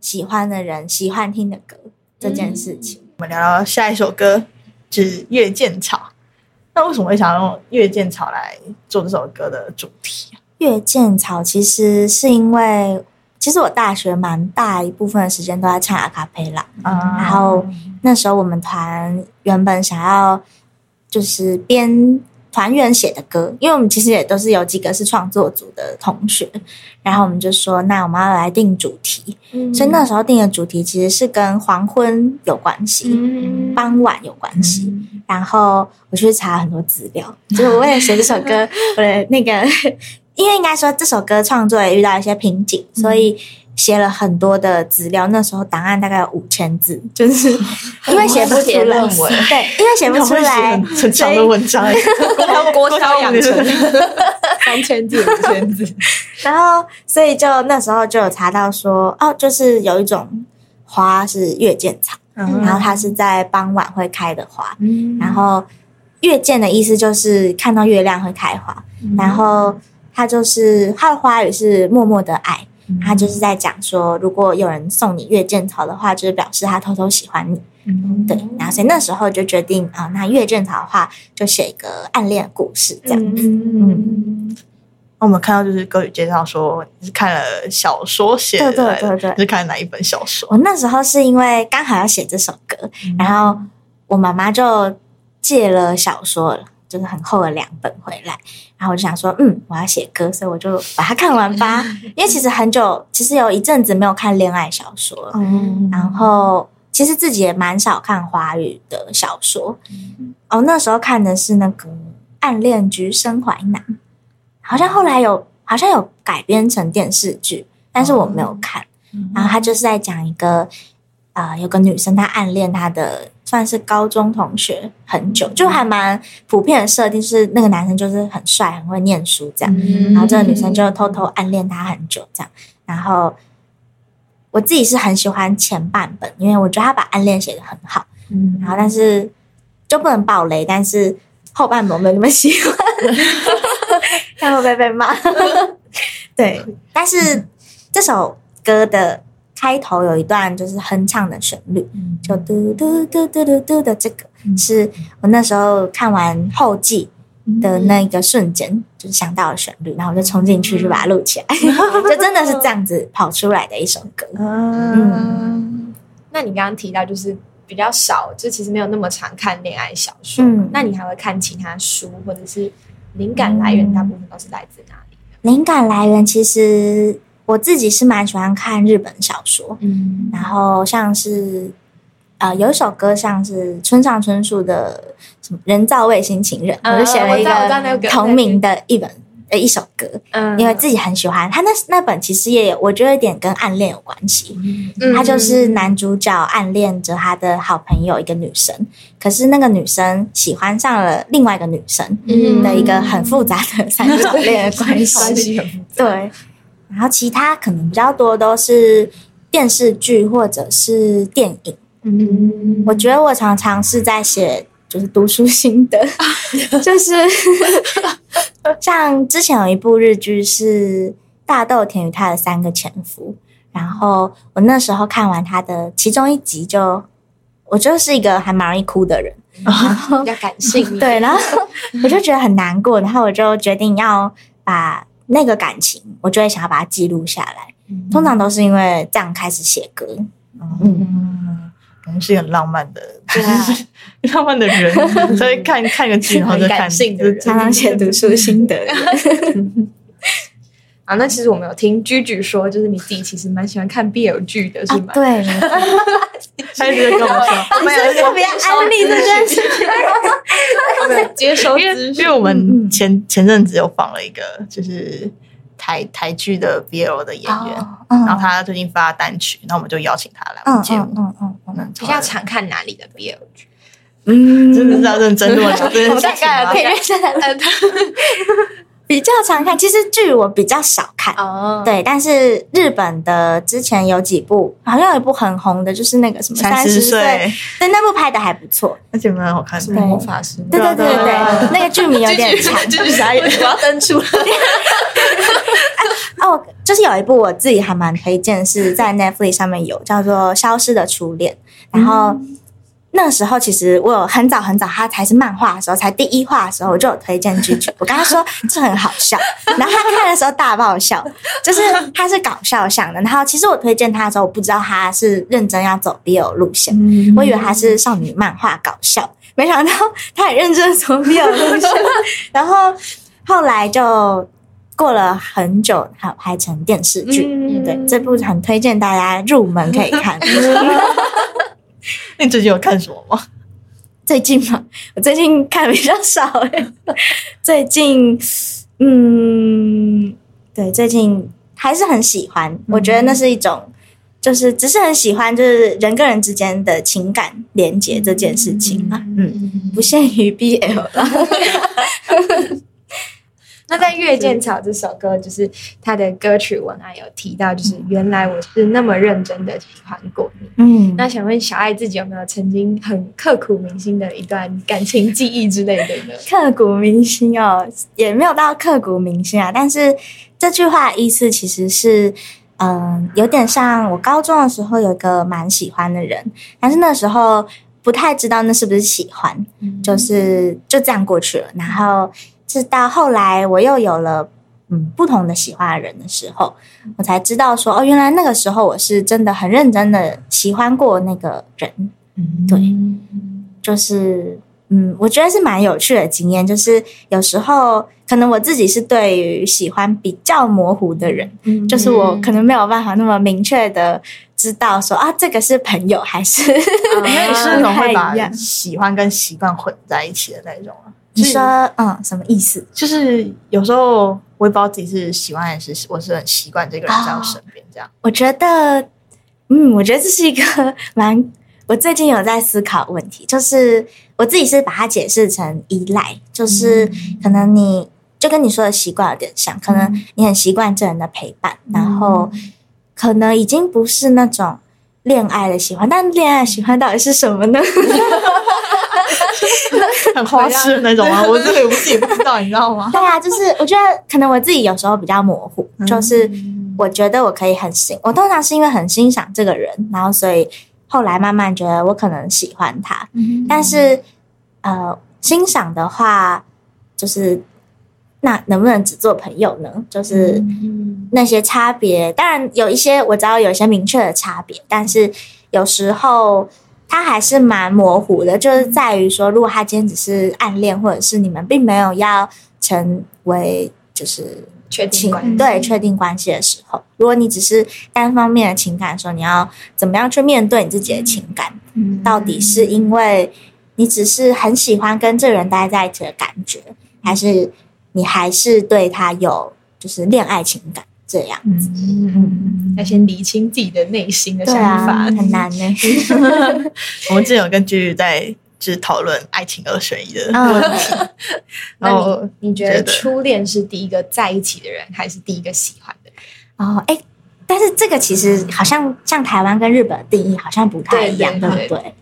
S3: 喜欢的人喜欢听的歌这件事情。
S2: 我们聊到下一首歌，就是《月见草》。那为什么会想要用《月见草》来做这首歌的主题啊？
S3: 月见草其实是因为，其实我大学蛮大一部分的时间都在唱阿卡贝拉，
S2: 啊。
S3: 然后那时候我们团原本想要就是编团员写的歌，因为我们其实也都是有几个是创作组的同学，然后我们就说，那我们要来定主题，所以那时候定的主题其实是跟黄昏有关系，
S1: 嗯。
S3: 傍晚有关系。然后我去查很多资料，就是我为了写这首歌，我的那个，因为应该说这首歌创作也遇到一些瓶颈，所以写了很多的资料。那时候档案大概有五千字，就是 因为写不出来，
S4: 论文。
S3: 对，因为写不出来
S2: 很，很长的文章，
S1: 国小养成。三千字、五千字，
S3: 然后所以就那时候就有查到说，哦，就是有一种花是月见草，
S2: 嗯。
S3: 然后它是在傍晚会开的花，然后月见的意思就是看到月亮会开花，然后它就是他的花语是默默的爱，他就是在讲说，如果有人送你月见草的话，就是表示他偷偷喜欢你，对，然后所以那时候就决定啊、那月见草的话就写一个暗恋故事这样子，
S1: 嗯，
S2: 我们看到就是歌语介绍说你是看了小说写的，
S3: 对对对对。
S2: 你是看了哪一本小说？
S3: 我那时候是因为刚好要写这首歌，然后我妈妈就借了小说，就是很厚的两本回来，然后我就想说，嗯，我要写歌，所以我就把它看完吧。因为其实很久，其实有一阵子没有看恋爱小说然后其实自己也蛮少看华语的小说。哦，那时候看的是那个《暗恋橘生淮南》，好像后来有好像有改编成电视剧，但是我没有看。然后他就是在讲一个啊、呃有个女生她暗恋她的算是高中同学很久，就还蛮普遍的设定，是那个男生就是很帅，很会念书这样。
S1: 嗯
S3: 然后这个女生就偷偷暗恋他很久，这样。然后我自己是很喜欢前半本，因为我觉得他把暗恋写的很好。
S2: 嗯
S3: 然后但是就不能爆雷，但是后半本我没有那么喜欢，看会不会被骂。对，但是这首歌的开头有一段就是哼唱的旋律，就嘟嘟嘟嘟嘟嘟的这个，是我那时候看完后记的那个瞬间，就是想到了旋律，然后我就冲进去就把它录起来，就真的是这样子跑出来的一首歌。
S2: 嗯，
S1: 那你刚刚提到就是比较少，就其实没有那么常看恋爱小说，
S3: 嗯。
S1: 那你还会看其他书，或者是灵感来源大部分都是来自哪里？
S3: 灵感来源其实我自己是蛮喜欢看日本小说，
S1: 嗯
S3: 然后像是呃有一首歌像是村上春树的什么人造卫星情人，
S1: 啊
S3: 我就写了一
S1: 个
S3: 个同名的一本呃一首歌，
S1: 嗯
S3: 因为自己很喜欢他那那本其实也有我觉得有点跟暗恋有关系，
S1: 嗯
S3: 他就是男主角暗恋着他的好朋友一个女生，可是那个女生喜欢上了另外一个女生
S1: 嗯
S3: 的一个很复杂的三角恋的关
S1: 关
S3: 系。对，然后其他可能比较多都是电视剧或者是电影。
S1: 嗯。
S3: 我觉得我常常是在写就是读书心得，就是 像之前有一部日剧是大豆田与他的三个前夫，然后我那时候看完他的其中一集就，我就是一个还蛮容易哭的人，然后
S1: 比较感性
S3: 对，然后我就觉得很难过，然后我就决定要把那个感情，我就会想要把它记录下来。通常都是因为这样开始写歌，
S2: 嗯，可能是很浪漫的，
S3: 对啊，
S2: 浪漫的人，所以看看个剧，然后就
S1: 很
S2: 看
S1: 感性
S3: 常常写读书心得。
S1: 啊，那其实我们有听居居说，就是你自己其实蛮喜欢看 BL 剧的，是
S3: 啊
S1: 吗？，
S3: 对，
S2: 他一直在跟我们说，
S3: 你是特别安利这件事情。
S1: 接收
S2: 因为
S1: 资讯。
S2: 因为我们前前阵子有访了一个就是台台剧的 BL 的演员，
S3: 嗯。
S2: 然后他最近发单曲，然后我们就邀请他来我
S3: 嗯
S2: 们节目。
S3: 嗯。嗯嗯嗯，
S2: 嗯
S1: 比较常看哪里的 BL 剧？
S3: 嗯，
S2: 真的是要认真论这件事
S3: 大
S2: 情吗
S3: 概配乐下来
S1: 呃，
S3: 比较常看，其实剧我比较少看。
S1: 哦，
S3: 对，但是日本的之前有几部，好像有一部很红的，就是那个什么
S2: 三十
S3: 十岁，
S2: 岁，
S3: 对，那部拍的还不错。
S2: 而且蛮好看的。
S1: 魔法师？
S3: 对对对对那个剧名有点长。
S1: 就是傻眼，我要登出了。
S3: 哦，就是有一部我自己还蛮推荐，是在 Netflix 上面有，叫做《消失的初恋》。然后那时候其实我有很早很早，他才是漫画的时候，才第一话的时候，我就有推荐剧剧。我跟他说这很好笑，然后他看的时候大爆笑，就是他是搞笑向的。然后其实我推荐他的时候，我不知道他是认真要走 BL 路线，我以为他是少女漫画搞笑，没想到他很认真地走 BL 路线。然后后来就过了很久，还有拍成电视剧。
S1: 嗯
S3: 对，这部很推荐大家入门可以看。
S2: 那 你最近有看什么吗？
S3: 最近嘛，我最近看的比较少哎、最近，嗯，对，最近还是很喜欢。我觉得那是一种，就是只是很喜欢，就是人跟人之间的情感连接这件事情嘛。嗯，不限于 BL 啦。
S1: 那在《月见草》这首歌，就是它的歌曲文案有提到，就是原来我是那么认真的喜欢过你。
S3: 嗯，
S1: 那想问小爱自己有没有曾经很刻骨铭心的一段感情记忆之类的呢？
S3: 刻骨铭心哦，也没有到刻骨铭心啊。但是这句话的意思其实是，嗯、有点像我高中的时候有一个蛮喜欢的人，但是那时候不太知道那是不是喜欢，就是就这样过去了。然后直到后来我又有了嗯不同的喜欢的人的时候，我才知道说哦，原来那个时候我是真的很认真的喜欢过那个人。对，就是嗯，我觉得是蛮有趣的经验。就是有时候可能我自己是对于喜欢比较模糊的人，
S1: 嗯
S3: 就是我可能没有办法那么明确的知道说啊，这个是朋友还是
S2: 那你是那种会把喜欢跟习惯混在一起的那种啊？
S3: 你说嗯什么意思？
S2: 就是有时候我也不知道自己是喜欢还是我是很习惯这个人在我身边这样。
S3: 我觉得，嗯，我觉得这是一个蛮，我最近有在思考问题，就是我自己是把它解释成依赖，就是可能你就跟你说的习惯有点像，可能你很习惯这人的陪伴，然后可能已经不是那种恋爱的喜欢，但恋爱喜欢到底是什么呢？
S2: 很花痴的那种吗，我这里我自己不知道，你知道吗？
S3: 对啊，就是我觉得可能我自己有时候比较模糊，就是我觉得我可以很欣，我通常是因为很欣赏这个人，然后所以后来慢慢觉得我可能喜欢他，但是呃，欣赏的话，就是那能不能只做朋友呢？就是那些差别，当然有一些我知道有一些明确的差别，但是有时候它还是蛮模糊的，就是在于说，如果他今天只是暗恋，或者是你们并没有要成为就是
S1: 确定关系
S3: 对确定关系的时候，如果你只是单方面的情感的时候，你要怎么样去面对你自己的情感？到底是因为你只是很喜欢跟这个人待在一起的感觉，还是你还是对他有就是恋爱情感这样子？
S1: 嗯嗯要先理清自己的内心的想法，
S3: 很难呢。
S2: 我们之前有跟居居在就是讨论爱情二选一的
S3: 嗯
S2: 问题，
S1: 那你你觉得初恋是第一个在一起的人，还是第一个喜欢的人？
S3: 哦，哎，但是这个其实好像像台湾跟日本的定义好像不太一样，
S1: 对
S3: 不对？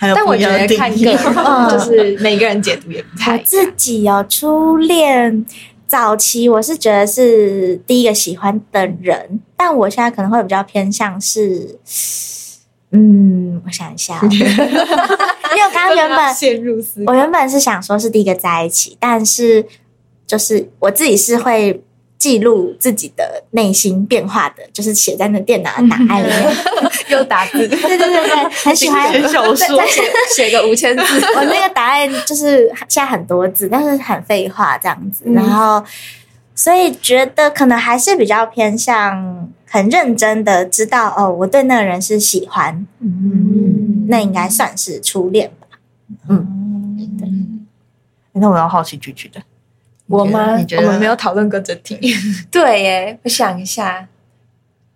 S2: 还有
S1: 但我觉得看个人，就是每个人解读也不太
S3: 我
S1: 一样。
S3: 自己有初恋，早期我是觉得是第一个喜欢的人，但我现在可能会比较偏向是，嗯，我想一下哦、因为我刚刚原本
S1: 陷入思考
S3: 我原本是想说是第一个在一起，但是就是我自己是会记录自己的内心变化的，就是写在那电脑 的档案里面。
S1: 又打字，
S3: 对对对对，很喜欢。
S2: 写
S3: 写
S1: 写个五千字，
S3: 我那个答案就是现在很多字，但是很废话这样子，
S1: 嗯。
S3: 然后所以觉得可能还是比较偏向很认真的知道哦，我对那个人是喜欢，
S1: 嗯。
S3: 那应该算是初恋吧。嗯。
S2: 那我要好奇句句的，
S4: 我吗？
S2: 你觉得
S1: 我们没有讨论过这题，
S4: 对耶，我想一下，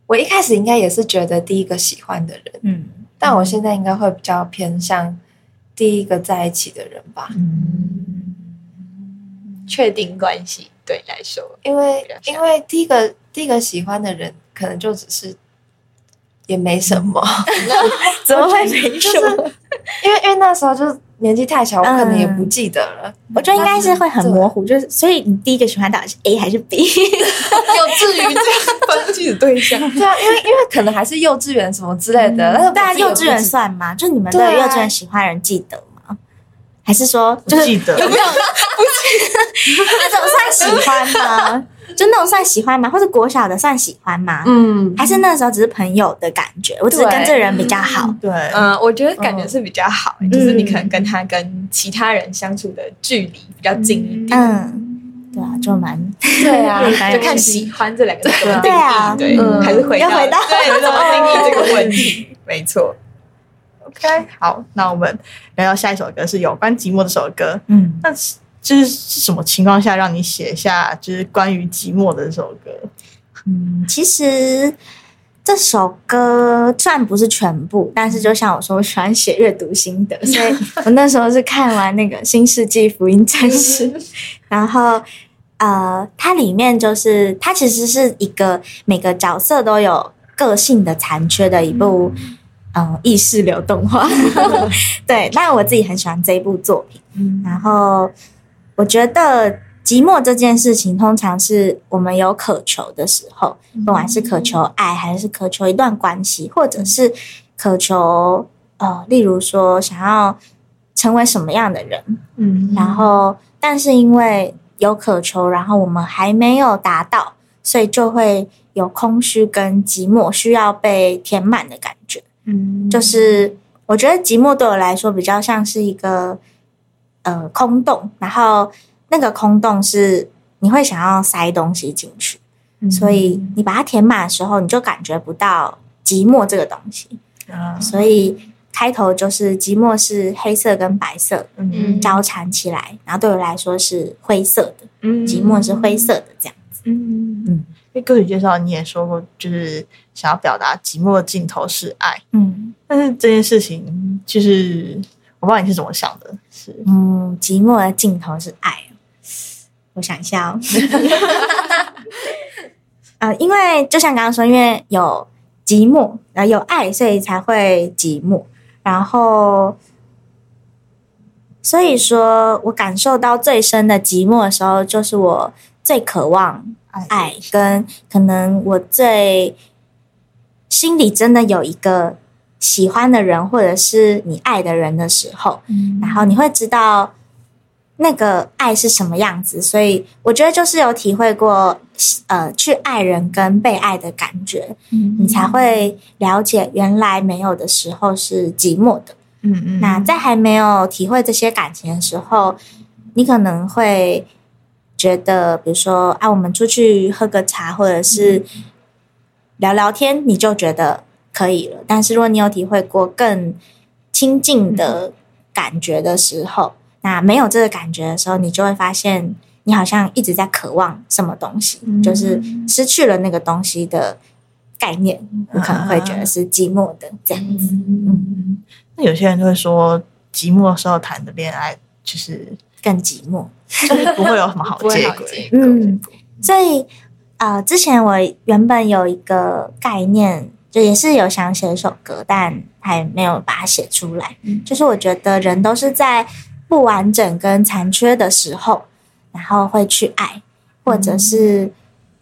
S4: 我一开始应该也是觉得第一个喜欢的人，
S3: 嗯
S4: 但我现在应该会比较偏向第一个在一起的人吧，嗯。
S1: 确定关系对你来说，
S4: 因为因为第一个第一个喜欢的人可能就只是也没什么，
S3: 怎么会没
S4: 就是因为因为那时候就是年纪太小，我可能也不记得了。
S3: 我觉得应该是会很模糊，就是所以你第一个喜欢到底是 A 还是 B？
S1: 有至于这样分析的对象？
S4: 对啊，因为因为可能还是幼稚园什么之类的，但是我
S3: 对啊，
S4: 自己也
S3: 幼稚园算吗？就你们的
S4: 对啊
S3: 幼稚园喜欢人记得吗？还是说就是
S2: 不记得
S3: 有 没有？那种算喜欢吗？就那种算喜欢吗？或者国小的算喜欢吗？
S4: 嗯，
S3: 还是那时候只是朋友的感觉？我只是跟这人比较好。
S2: 对，
S1: 嗯，我觉得感觉是比较好，就是你可能跟他跟其他人相处的距离比较近一点。
S3: 嗯，对啊，就蛮
S4: 对啊，
S1: 就看喜欢这两个字怎么定
S3: 对啊
S1: 义，对，
S4: 嗯
S1: 还是回到
S3: 要回到
S1: 对 怎么定义这个问题？没错
S2: ，OK，好，那我们聊聊下一首歌，是有关寂寞这首歌。
S3: 嗯，
S2: 那是就是是什么情况下让你写下就是关于寂寞的这首歌？
S3: 嗯，其实这首歌虽然不是全部，但是就像我说，我喜欢写阅读心得，所以我那时候是看完那个《新世纪福音战士》，然后呃，它里面就是它其实是一个每个角色都有个性的残缺的一部嗯、呃意识流动画。对，那我自己很喜欢这一部作品，然后我觉得寂寞这件事情，通常是我们有渴求的时候，不管是渴求爱，还是渴求一段关系，或者是渴求呃，例如说想要成为什么样的人，
S2: 嗯。
S3: 然后但是因为有渴求，然后我们还没有达到，所以就会有空虚跟寂寞需要被填满的感觉。
S2: 嗯。
S3: 就是我觉得寂寞对我来说比较像是一个呃空洞，然后那个空洞是你会想要塞东西进去，所以你把它填满的时候，你就感觉不到寂寞这个东西。
S2: 啊。
S3: 所以开头就是寂寞是黑色跟白色
S2: 嗯。
S3: 交缠起来，然后对我来说是灰色的，
S2: 嗯。
S3: 寂寞是灰色的这样。
S2: 子
S3: 嗯。
S2: 嗯，因为歌曲介绍你也说过，就是想要表达寂寞的尽头是爱，
S3: 嗯。
S2: 但是这件事情就是我不知道你是怎么想的，是
S3: 嗯，寂寞的尽头是爱。我想一下哦，呃，因为就像刚刚说，因为有寂寞，呃，有爱，所以才会寂寞。然后，所以说我感受到最深的寂寞的时候，就是我最渴望爱，跟可能我最心里真的有一个喜欢的人，或者是你爱的人的时候，然后你会知道那个爱是什么样子。所以我觉得就是有体会过，呃，去爱人跟被爱的感觉，你才会了解原来没有的时候是寂寞的。
S2: 嗯嗯
S3: 那在还没有体会这些感情的时候，你可能会觉得，比如说啊，我们出去喝个茶，或者是聊聊天，你就觉得可以了。但是如果你有体会过更亲近的感觉的时候，那没有这个感觉的时候，你就会发现你好像一直在渴望什么东西，就是失去了那个东西的概念，你可能会觉得是寂寞的这样子。
S2: 嗯，那有些人就会说，寂寞的时候谈的恋爱就是
S3: 更寂寞。
S2: 就是不会有什么好
S1: 不会
S2: 结果。
S1: 好结果。
S3: 嗯，所以呃，之前我原本有一个概念，就也是有想写一首歌，但还没有把它写出来。就是我觉得人都是在不完整跟残缺的时候，然后会去爱，或者是、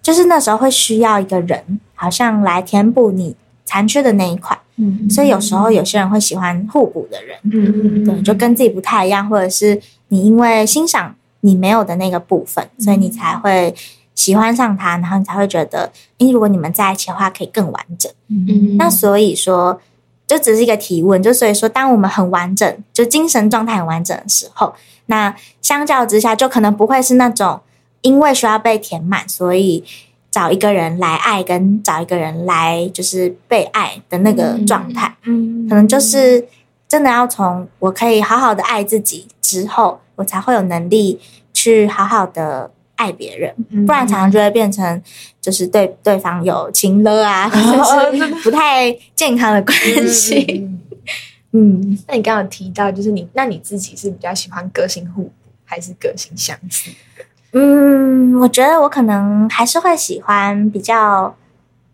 S3: 就是那时候会需要一个人，好像来填补你残缺的那一块。
S2: 嗯
S3: 所以有时候有些人会喜欢互补的人，
S2: 嗯
S3: 对，就跟自己不太一样，或者是你因为欣赏你没有的那个部分，所以你才会喜欢上他，然后你才会觉得，因为，如果你们在一起的话，可以更完整。
S1: 嗯
S3: 那所以说，就只是一个提问，就所以说，当我们很完整，就精神状态很完整的时候，那相较之下，就可能不会是那种因为需要被填满，所以找一个人来爱，跟找一个人来就是被爱的那个状态。
S2: 嗯
S3: 可能就是真的要从我可以好好的爱自己之后，我才会有能力去好好的爱别人，
S2: 嗯
S3: 不然常常就会变成就是对对方有情了啊，或者是不太健康的关系。嗯，
S1: 那你刚刚有提到，就是你，那你自己是比较喜欢个性互补，还是个性相似？
S3: 嗯，我觉得我可能还是会喜欢比较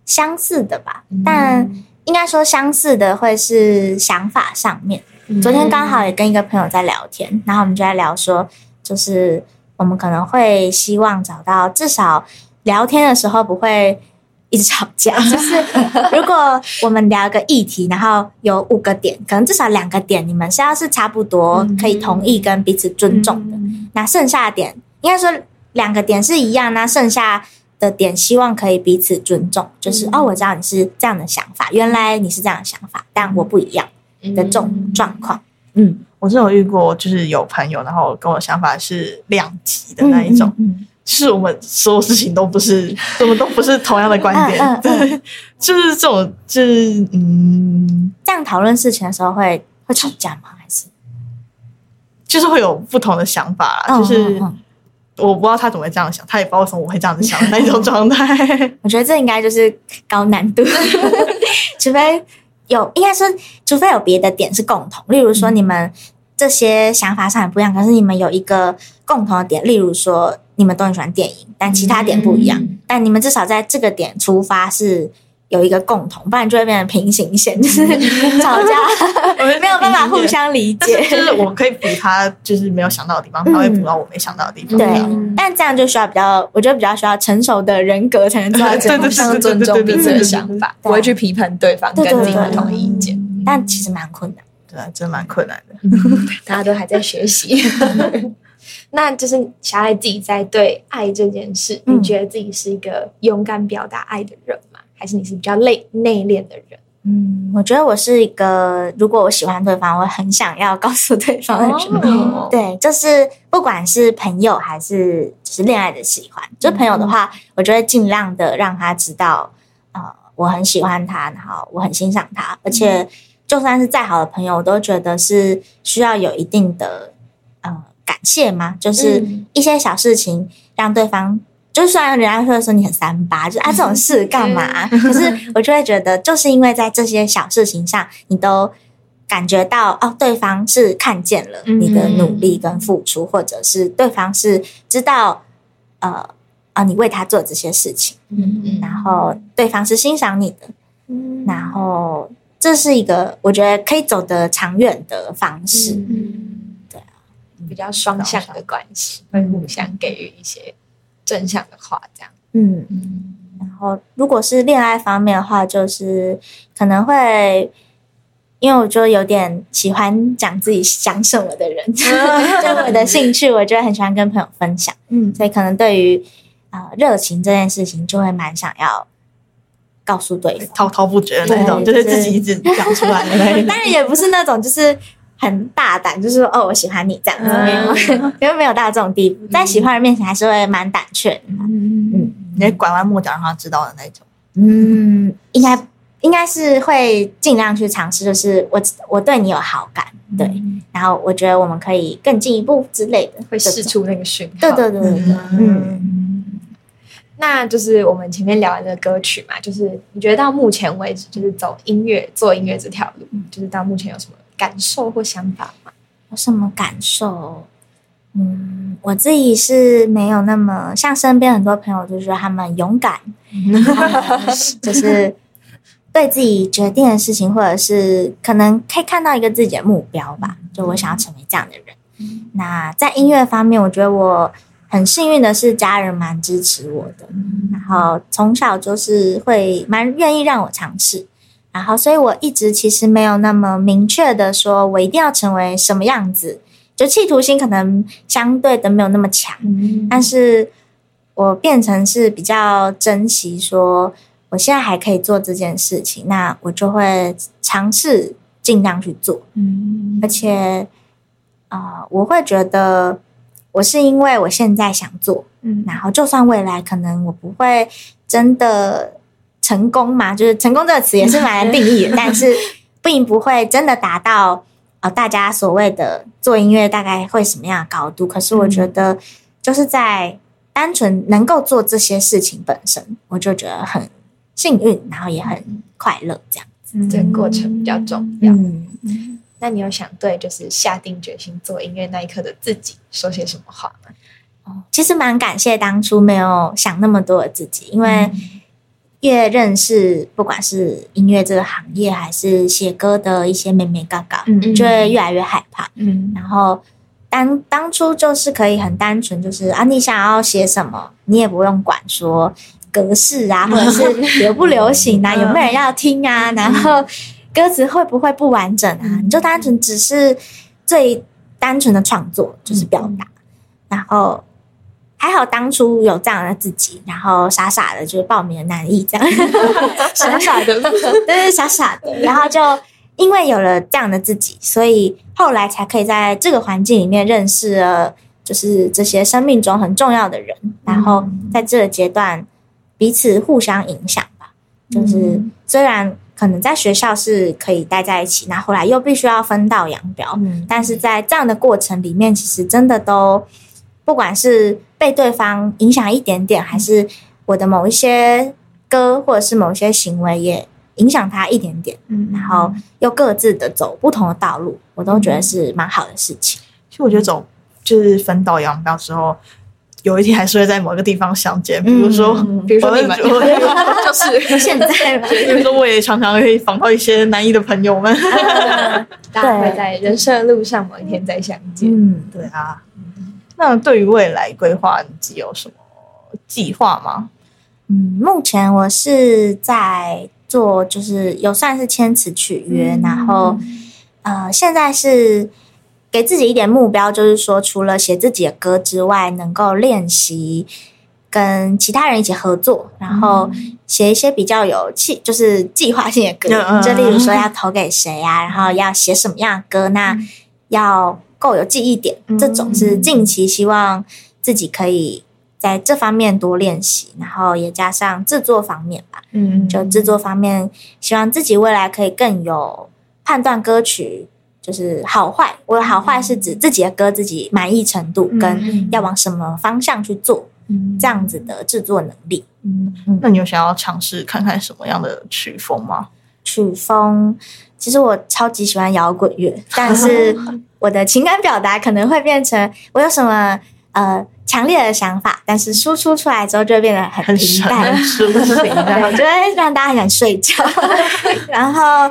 S3: 相似的吧，但应该说相似的会是想法上面。昨天刚好也跟一个朋友在聊天，然后我们就在聊说，就是我们可能会希望找到至少聊天的时候不会一直吵架，就是如果我们聊个议题，然后有五个点，可能至少两个点你们是要是差不多可以同意跟彼此尊重的，那剩下的点应该说两个点是一样，那剩下的点希望可以彼此尊重，就是、哦，我知道你是这样的想法，原来你是这样的想法，但我不一样的这种状况。嗯，
S2: 我是有遇过，就是有朋友，然后跟我想法是两极的那一种，
S3: 嗯
S2: 就是我们所有事情都不是，我们都不是同样的观点，对，就是这种，就是嗯，
S3: 这样讨论事情的时候会会吵架吗？还是？
S2: 就是会有不同的想法啦，就是我不知道他怎么会这样想，他也不知道为什么我会这样子想的那一种状态。
S3: 我觉得这应该就是高难度，除非有，应该是，除非有别的点是共同，例如说你们这些想法上很不一样，可是你们有一个共同的点，例如说你们都很喜欢电影，但其他点不一样，但你们至少在这个点出发是。有一个共同，不然就会变成平行线，就是吵架，没有办法互相理解。
S2: 就是我可以补他就是没有想到的地方，他会补到我没想到的地方。
S3: 对
S1: 嗯，
S3: 但这样就需要比较，我觉得比较需要成熟的人格才能做到
S1: 互相尊重彼此的想法，不会去批判对方跟自己不同意见。
S3: 但其实蛮困难。
S2: 对啊，真的蛮困难的。
S1: 大家都还在学习。那就是小爱自己在对爱这件事，
S3: 嗯
S1: 你觉得自己是一个勇敢表达爱的人吗？还是你是比较内内敛的人？
S3: 嗯，我觉得我是一个，如果我喜欢对方，我很想要告诉对方的人。
S1: 哦
S3: 对，就是不管是朋友还是就是恋爱的喜欢，就朋友的话，我就会尽量的让他知道，呃，我很喜欢他，然后我很欣赏他，而且就算是再好的朋友，我都觉得是需要有一定的呃感谢嘛，就是
S1: 嗯
S3: 一些小事情让对方。就虽然人家会说你很三八，就啊 这种事干嘛、可是我就会觉得，就是因为在这些小事情上，你都感觉到哦，对方是看见了你的努力跟付出，或者是对方是知道呃啊你为他做这些事情，
S1: 嗯。
S3: 然后对方是欣赏你的，
S1: 嗯。
S3: 然后这是一个我觉得可以走得长远的方式。
S1: 嗯，
S3: 对啊，
S1: 比较双向的关系，会互相给予一些正向的话，这样。
S3: 嗯，然后如果是恋爱方面的话，就是可能会。因为我就有点喜欢讲自己想什么的人，就我的兴趣，我就很喜欢跟朋友分享。
S1: 嗯
S3: 所以可能对于呃热情这件事情，就会蛮想要告诉对方。
S2: 滔滔不绝的那种，就是自己一直讲出来的那一种。
S3: 当然也不是那种就是很大胆，就是说哦我喜欢你这样子，没有，因为没有到这种地步，在喜欢人面前还是会蛮胆怯的。
S1: 嗯
S2: 你会拐弯抹角让他知道的那种。
S3: 嗯，应该应该是会尽量去尝试，就是我我对你有好感，对，然后我觉得我们可以更进一步之类的，
S1: 会。试出那个讯号。
S3: 对对对对对，嗯。
S1: 那就是我们前面聊完的歌曲嘛，就是你觉得到目前为止，就是走音乐做音乐这条路，就是到目前有什么感受或想法吗？
S3: 有什么感受？嗯，我自己是没有那么像身边很多朋友，就是说他们勇敢，就是对自己决定的事情，或者是可能可以看到一个自己的目标吧。就我想要成为这样的人。那在音乐方面，我觉得我很幸运的是，家人蛮支持我的，然后从小就是会蛮愿意让我尝试。然后，所以我一直其实没有那么明确的说，我一定要成为什么样子，就企图心可能相对的没有那么强。但是我变成是比较珍惜说，我现在还可以做这件事情，那我就会尝试尽量去做，
S1: 嗯
S3: 而且啊、呃我会觉得我是因为我现在想做，
S1: 嗯
S3: 然后就算未来可能我不会真的成功嘛，就是成功这个词也是蛮难定义的，但是并不会真的达到呃大家所谓的做音乐大概会什么样的高度。可是我觉得就是在单纯能够做这些事情本身，我就觉得很幸运，然后也很快乐这样子。
S1: 这个过程比较重要。
S3: 嗯，
S1: 那你有想对就是下定决心做音乐那一刻的自己说些什么话吗？
S3: 其实蛮感谢当初没有想那么多的自己，因为越认识不管是音乐这个行业，还是写歌的一些妹妹嘎嘎，
S1: 嗯
S3: 就会越来越害怕。
S1: 嗯。
S3: 然后当当初就是可以很单纯，就是啊，你想要写什么，你也不用管说格式啊，或者是流不流行啊，
S2: 嗯。
S3: 有没有人要听啊，然后歌词会不会不完整啊，你就单纯只是最单纯的创作，就是表达，然后。还好当初有这样的自己，然后傻傻的就是报名了南艺这样，
S1: 傻傻的，
S3: 对对，傻傻的，然后就因为有了这样的自己，所以后来才可以在这个环境里面认识了，就是这些生命中很重要的人，然后在这个阶段彼此互相影响吧。就是虽然可能在学校是可以待在一起，那后来又必须要分道扬镳，
S1: 嗯。
S3: 但是在这样的过程里面，其实真的都不管是被对方影响一点点，还是我的某一些歌或者是某一些行为也影响他一点点，
S1: 嗯
S3: 然后又各自的走不同的道路，我都觉得是蛮好的事情。
S2: 其实我觉得走就是分道扬镳之后，有一天还是会在某个地方相见。比如说，
S1: 比如说 就是
S3: 现在嘛，
S2: 比如说，我也常常会访到一些南艺的朋友们。
S1: 大家会在人生的路上某一天再相见。
S3: 嗯，
S2: 对啊，那对于未来规划，你自己有什么计划吗？
S3: 嗯，目前我是在做，就是有算是签词取约，然后呃，现在是给自己一点目标，就是说除了写自己的歌之外，能够练习跟其他人一起合作，然后写一些比较有计，就是计划性的歌，就例如说要投给谁啊，然后要写什么样的歌，那要够有记忆点，这种是近期希望自己可以在这方面多练习，然后也加上制作方面吧，
S1: 嗯
S3: 就制作方面，希望自己未来可以更有判断歌曲就是好坏。我的好坏是指自己的歌自己满意程度，跟要往什么方向去做，这样子的制作能力。
S2: 嗯，那你有想要尝试看看什么样的曲风吗？
S3: 曲风，其实我超级喜欢摇滚乐，但是我的情感表达可能会变成我有什么呃强烈的想法，但是输出出来之后就会变得很
S2: 很
S3: 平淡我觉得让大家很想睡觉。然后，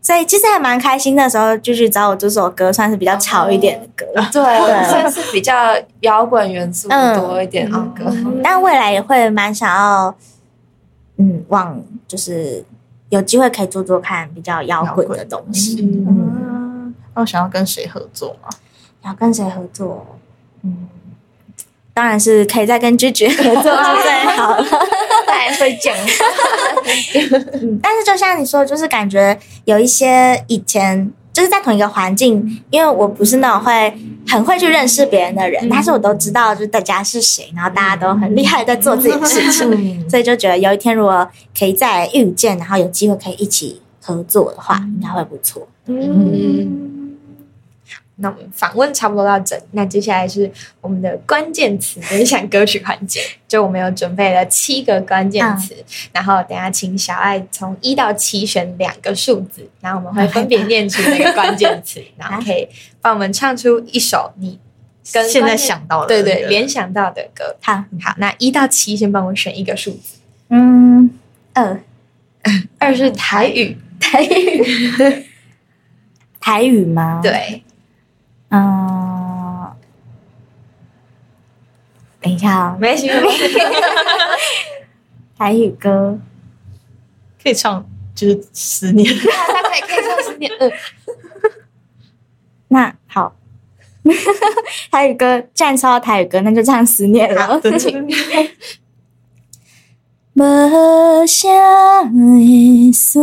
S3: 所以其实还蛮开心。那时候就去找我这首歌，算是比较潮一点的歌。
S4: 对，
S3: 对
S4: 算是比较摇滚元素多一点的歌。
S3: 但未来也会蛮想要，嗯，往就是有机会可以做做看比较摇滚的东西。
S1: 嗯
S2: 嗯，那我想要跟谁合作吗？
S3: 要跟谁合作？嗯，当然是可以再跟 Gigi 合作就最好了。
S1: 大家会讲，
S3: 嗯，但是就像你说的，就是感觉有一些以前就是在同一个环境，因为我不是那种会很会去认识别人的人，但是我都知道就是大家是谁，然后大家都很厉害，在做自己的事情，所以就觉得有一天如果可以再遇见，然后有机会可以一起合作的话，应该会不错。
S1: 嗯。那我们访问差不多到这，那接下来是我们的关键词分享歌曲环节。就我们有准备了七个关键词，然后等下请小爱从一到七选两个数字，然后我们会分别念出那个关键词，然后可以帮我们唱出一首你跟
S2: 现在想到的
S1: 对对联想到的歌。
S3: 好，
S1: 好，那一到七先帮我选一个数字，
S3: 嗯，二
S1: 二是台语，
S3: 台语，台语吗？，
S1: 对，
S3: 嗯，等一下啊，
S1: 没关系，没关系
S3: 台语歌。
S2: 可以唱就是思念。
S1: 他可以可以唱十年，嗯，
S3: 那好，台语歌，既然抽到台语歌，那就唱《思念》了。无啥的思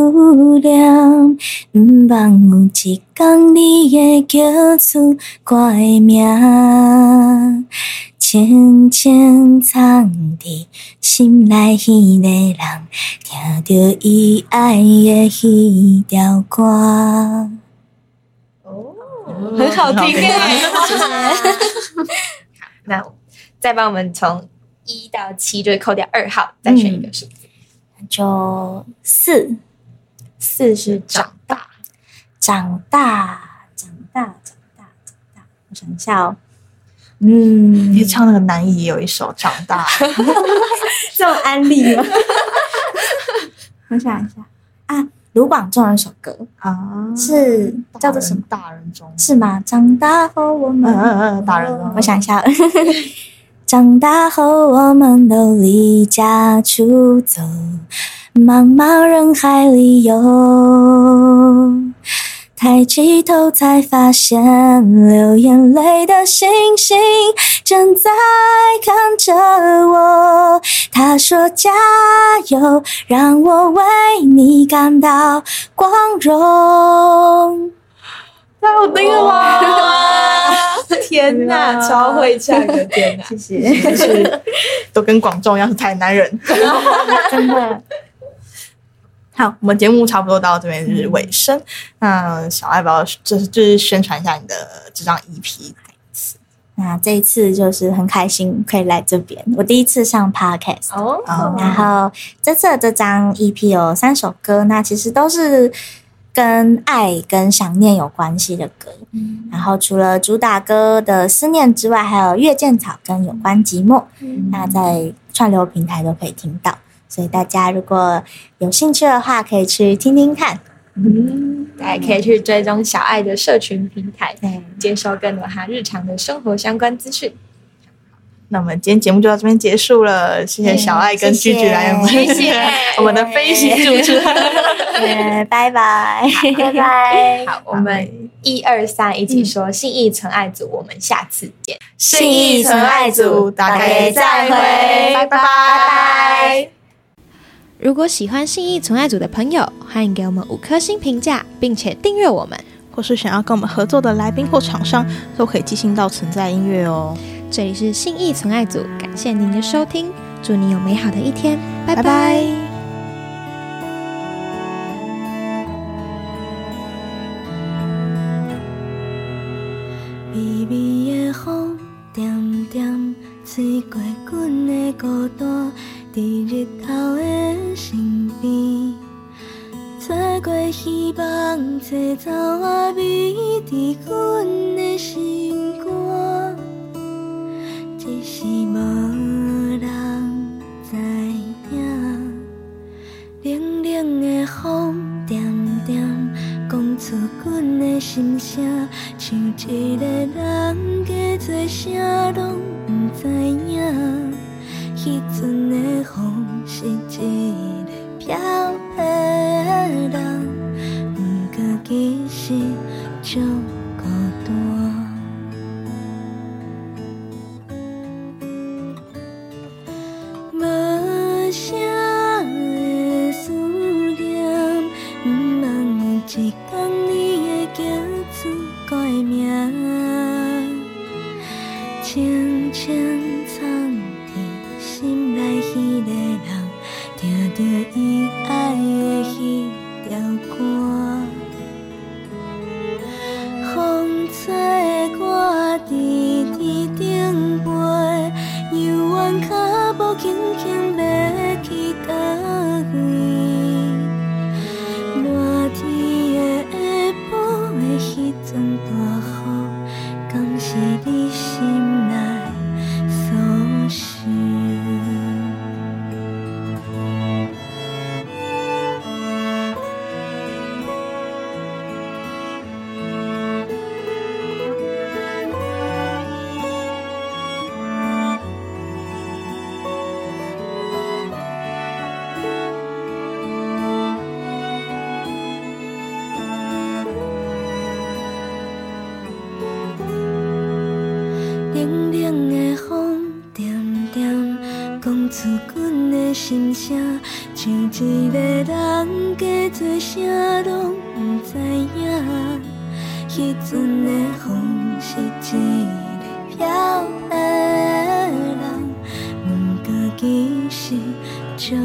S3: 念，毋望有一天你会叫出我的名，清清藏伫心内迄个人，听着伊爱的迄条歌。
S1: 很好听
S2: 很 好
S1: 哎。那再帮我们从一到七，就会扣掉二号，再选一个数字。
S3: 就四
S1: 四是长大，
S3: 长大，长大，长大，长大。我想一下哦，嗯，
S2: 你唱那个南艺也有一首《长大》，
S3: 这种安利吗？我想一下啊，卢广仲有一首歌
S2: 啊，
S3: 是叫做什么？
S2: 大人中
S3: 是吗？长大后我们，
S2: 嗯大人中
S3: 我想一下，长大后我们都离家出走，茫茫人海里游。抬起头才发现，流眼泪的星星正在看着我。他说：“加油，让我为你感到光荣。
S2: 太好听了吧！
S1: 天哪，超会唱的，天哪！”
S3: 谢谢，
S2: 就 是都跟广众一样是台南人。
S3: 真的。
S2: 好，我们节目差不多到这边是尾声。那小爱宝，就是就是宣传一下你的这张 EP。
S3: 那这一次就是很开心可以来这边，我第一次上 Podcast
S1: 哦，
S3: 然后这次的这张 EP 有三首歌，那其实都是跟爱跟想念有关系的歌。然后除了主打歌的思念之外，还有月见草跟有关寂寞，那在串流平台都可以听到。所以大家如果有兴趣的话，可以去听听看。
S1: 嗯，大家可以去追踪小爱的社群平台，
S3: 对，
S1: 接收更多他日常的生活相关资讯。
S2: 那我们今天节目就到这边结束了，谢谢小爱跟居居来我们
S1: 谢谢
S2: 我们的飞行主持人。
S3: 对，拜拜，
S4: 拜拜。
S1: 好，我们一二三一起说信义纯爱组，我们下次见。
S2: 信义纯爱组，大家再会，拜拜拜。
S1: 如果喜欢信义纯爱组的朋友，欢迎给我们五颗星评价，并且订阅我们。
S2: 或是想要跟我们合作的来宾或厂商，都可以寄信到存在音乐哦。
S1: 这里是信义存爱组，感谢您的收听，祝你有美好的一天，拜
S2: 拜。
S1: 拜
S2: 拜。
S5: 微微的风，点点吹过阮的孤单，伫日头的身边，吹过希望，吹走我美在阮的无人知影，冷冷的风，点点讲出阮的心声，像一个人加做啥拢不知影。迄阵的风是一个飘的人，不过其讲出阮的心声，像一个人加做啥拢不知影。迄阵的风是一个飘的人，不过其实足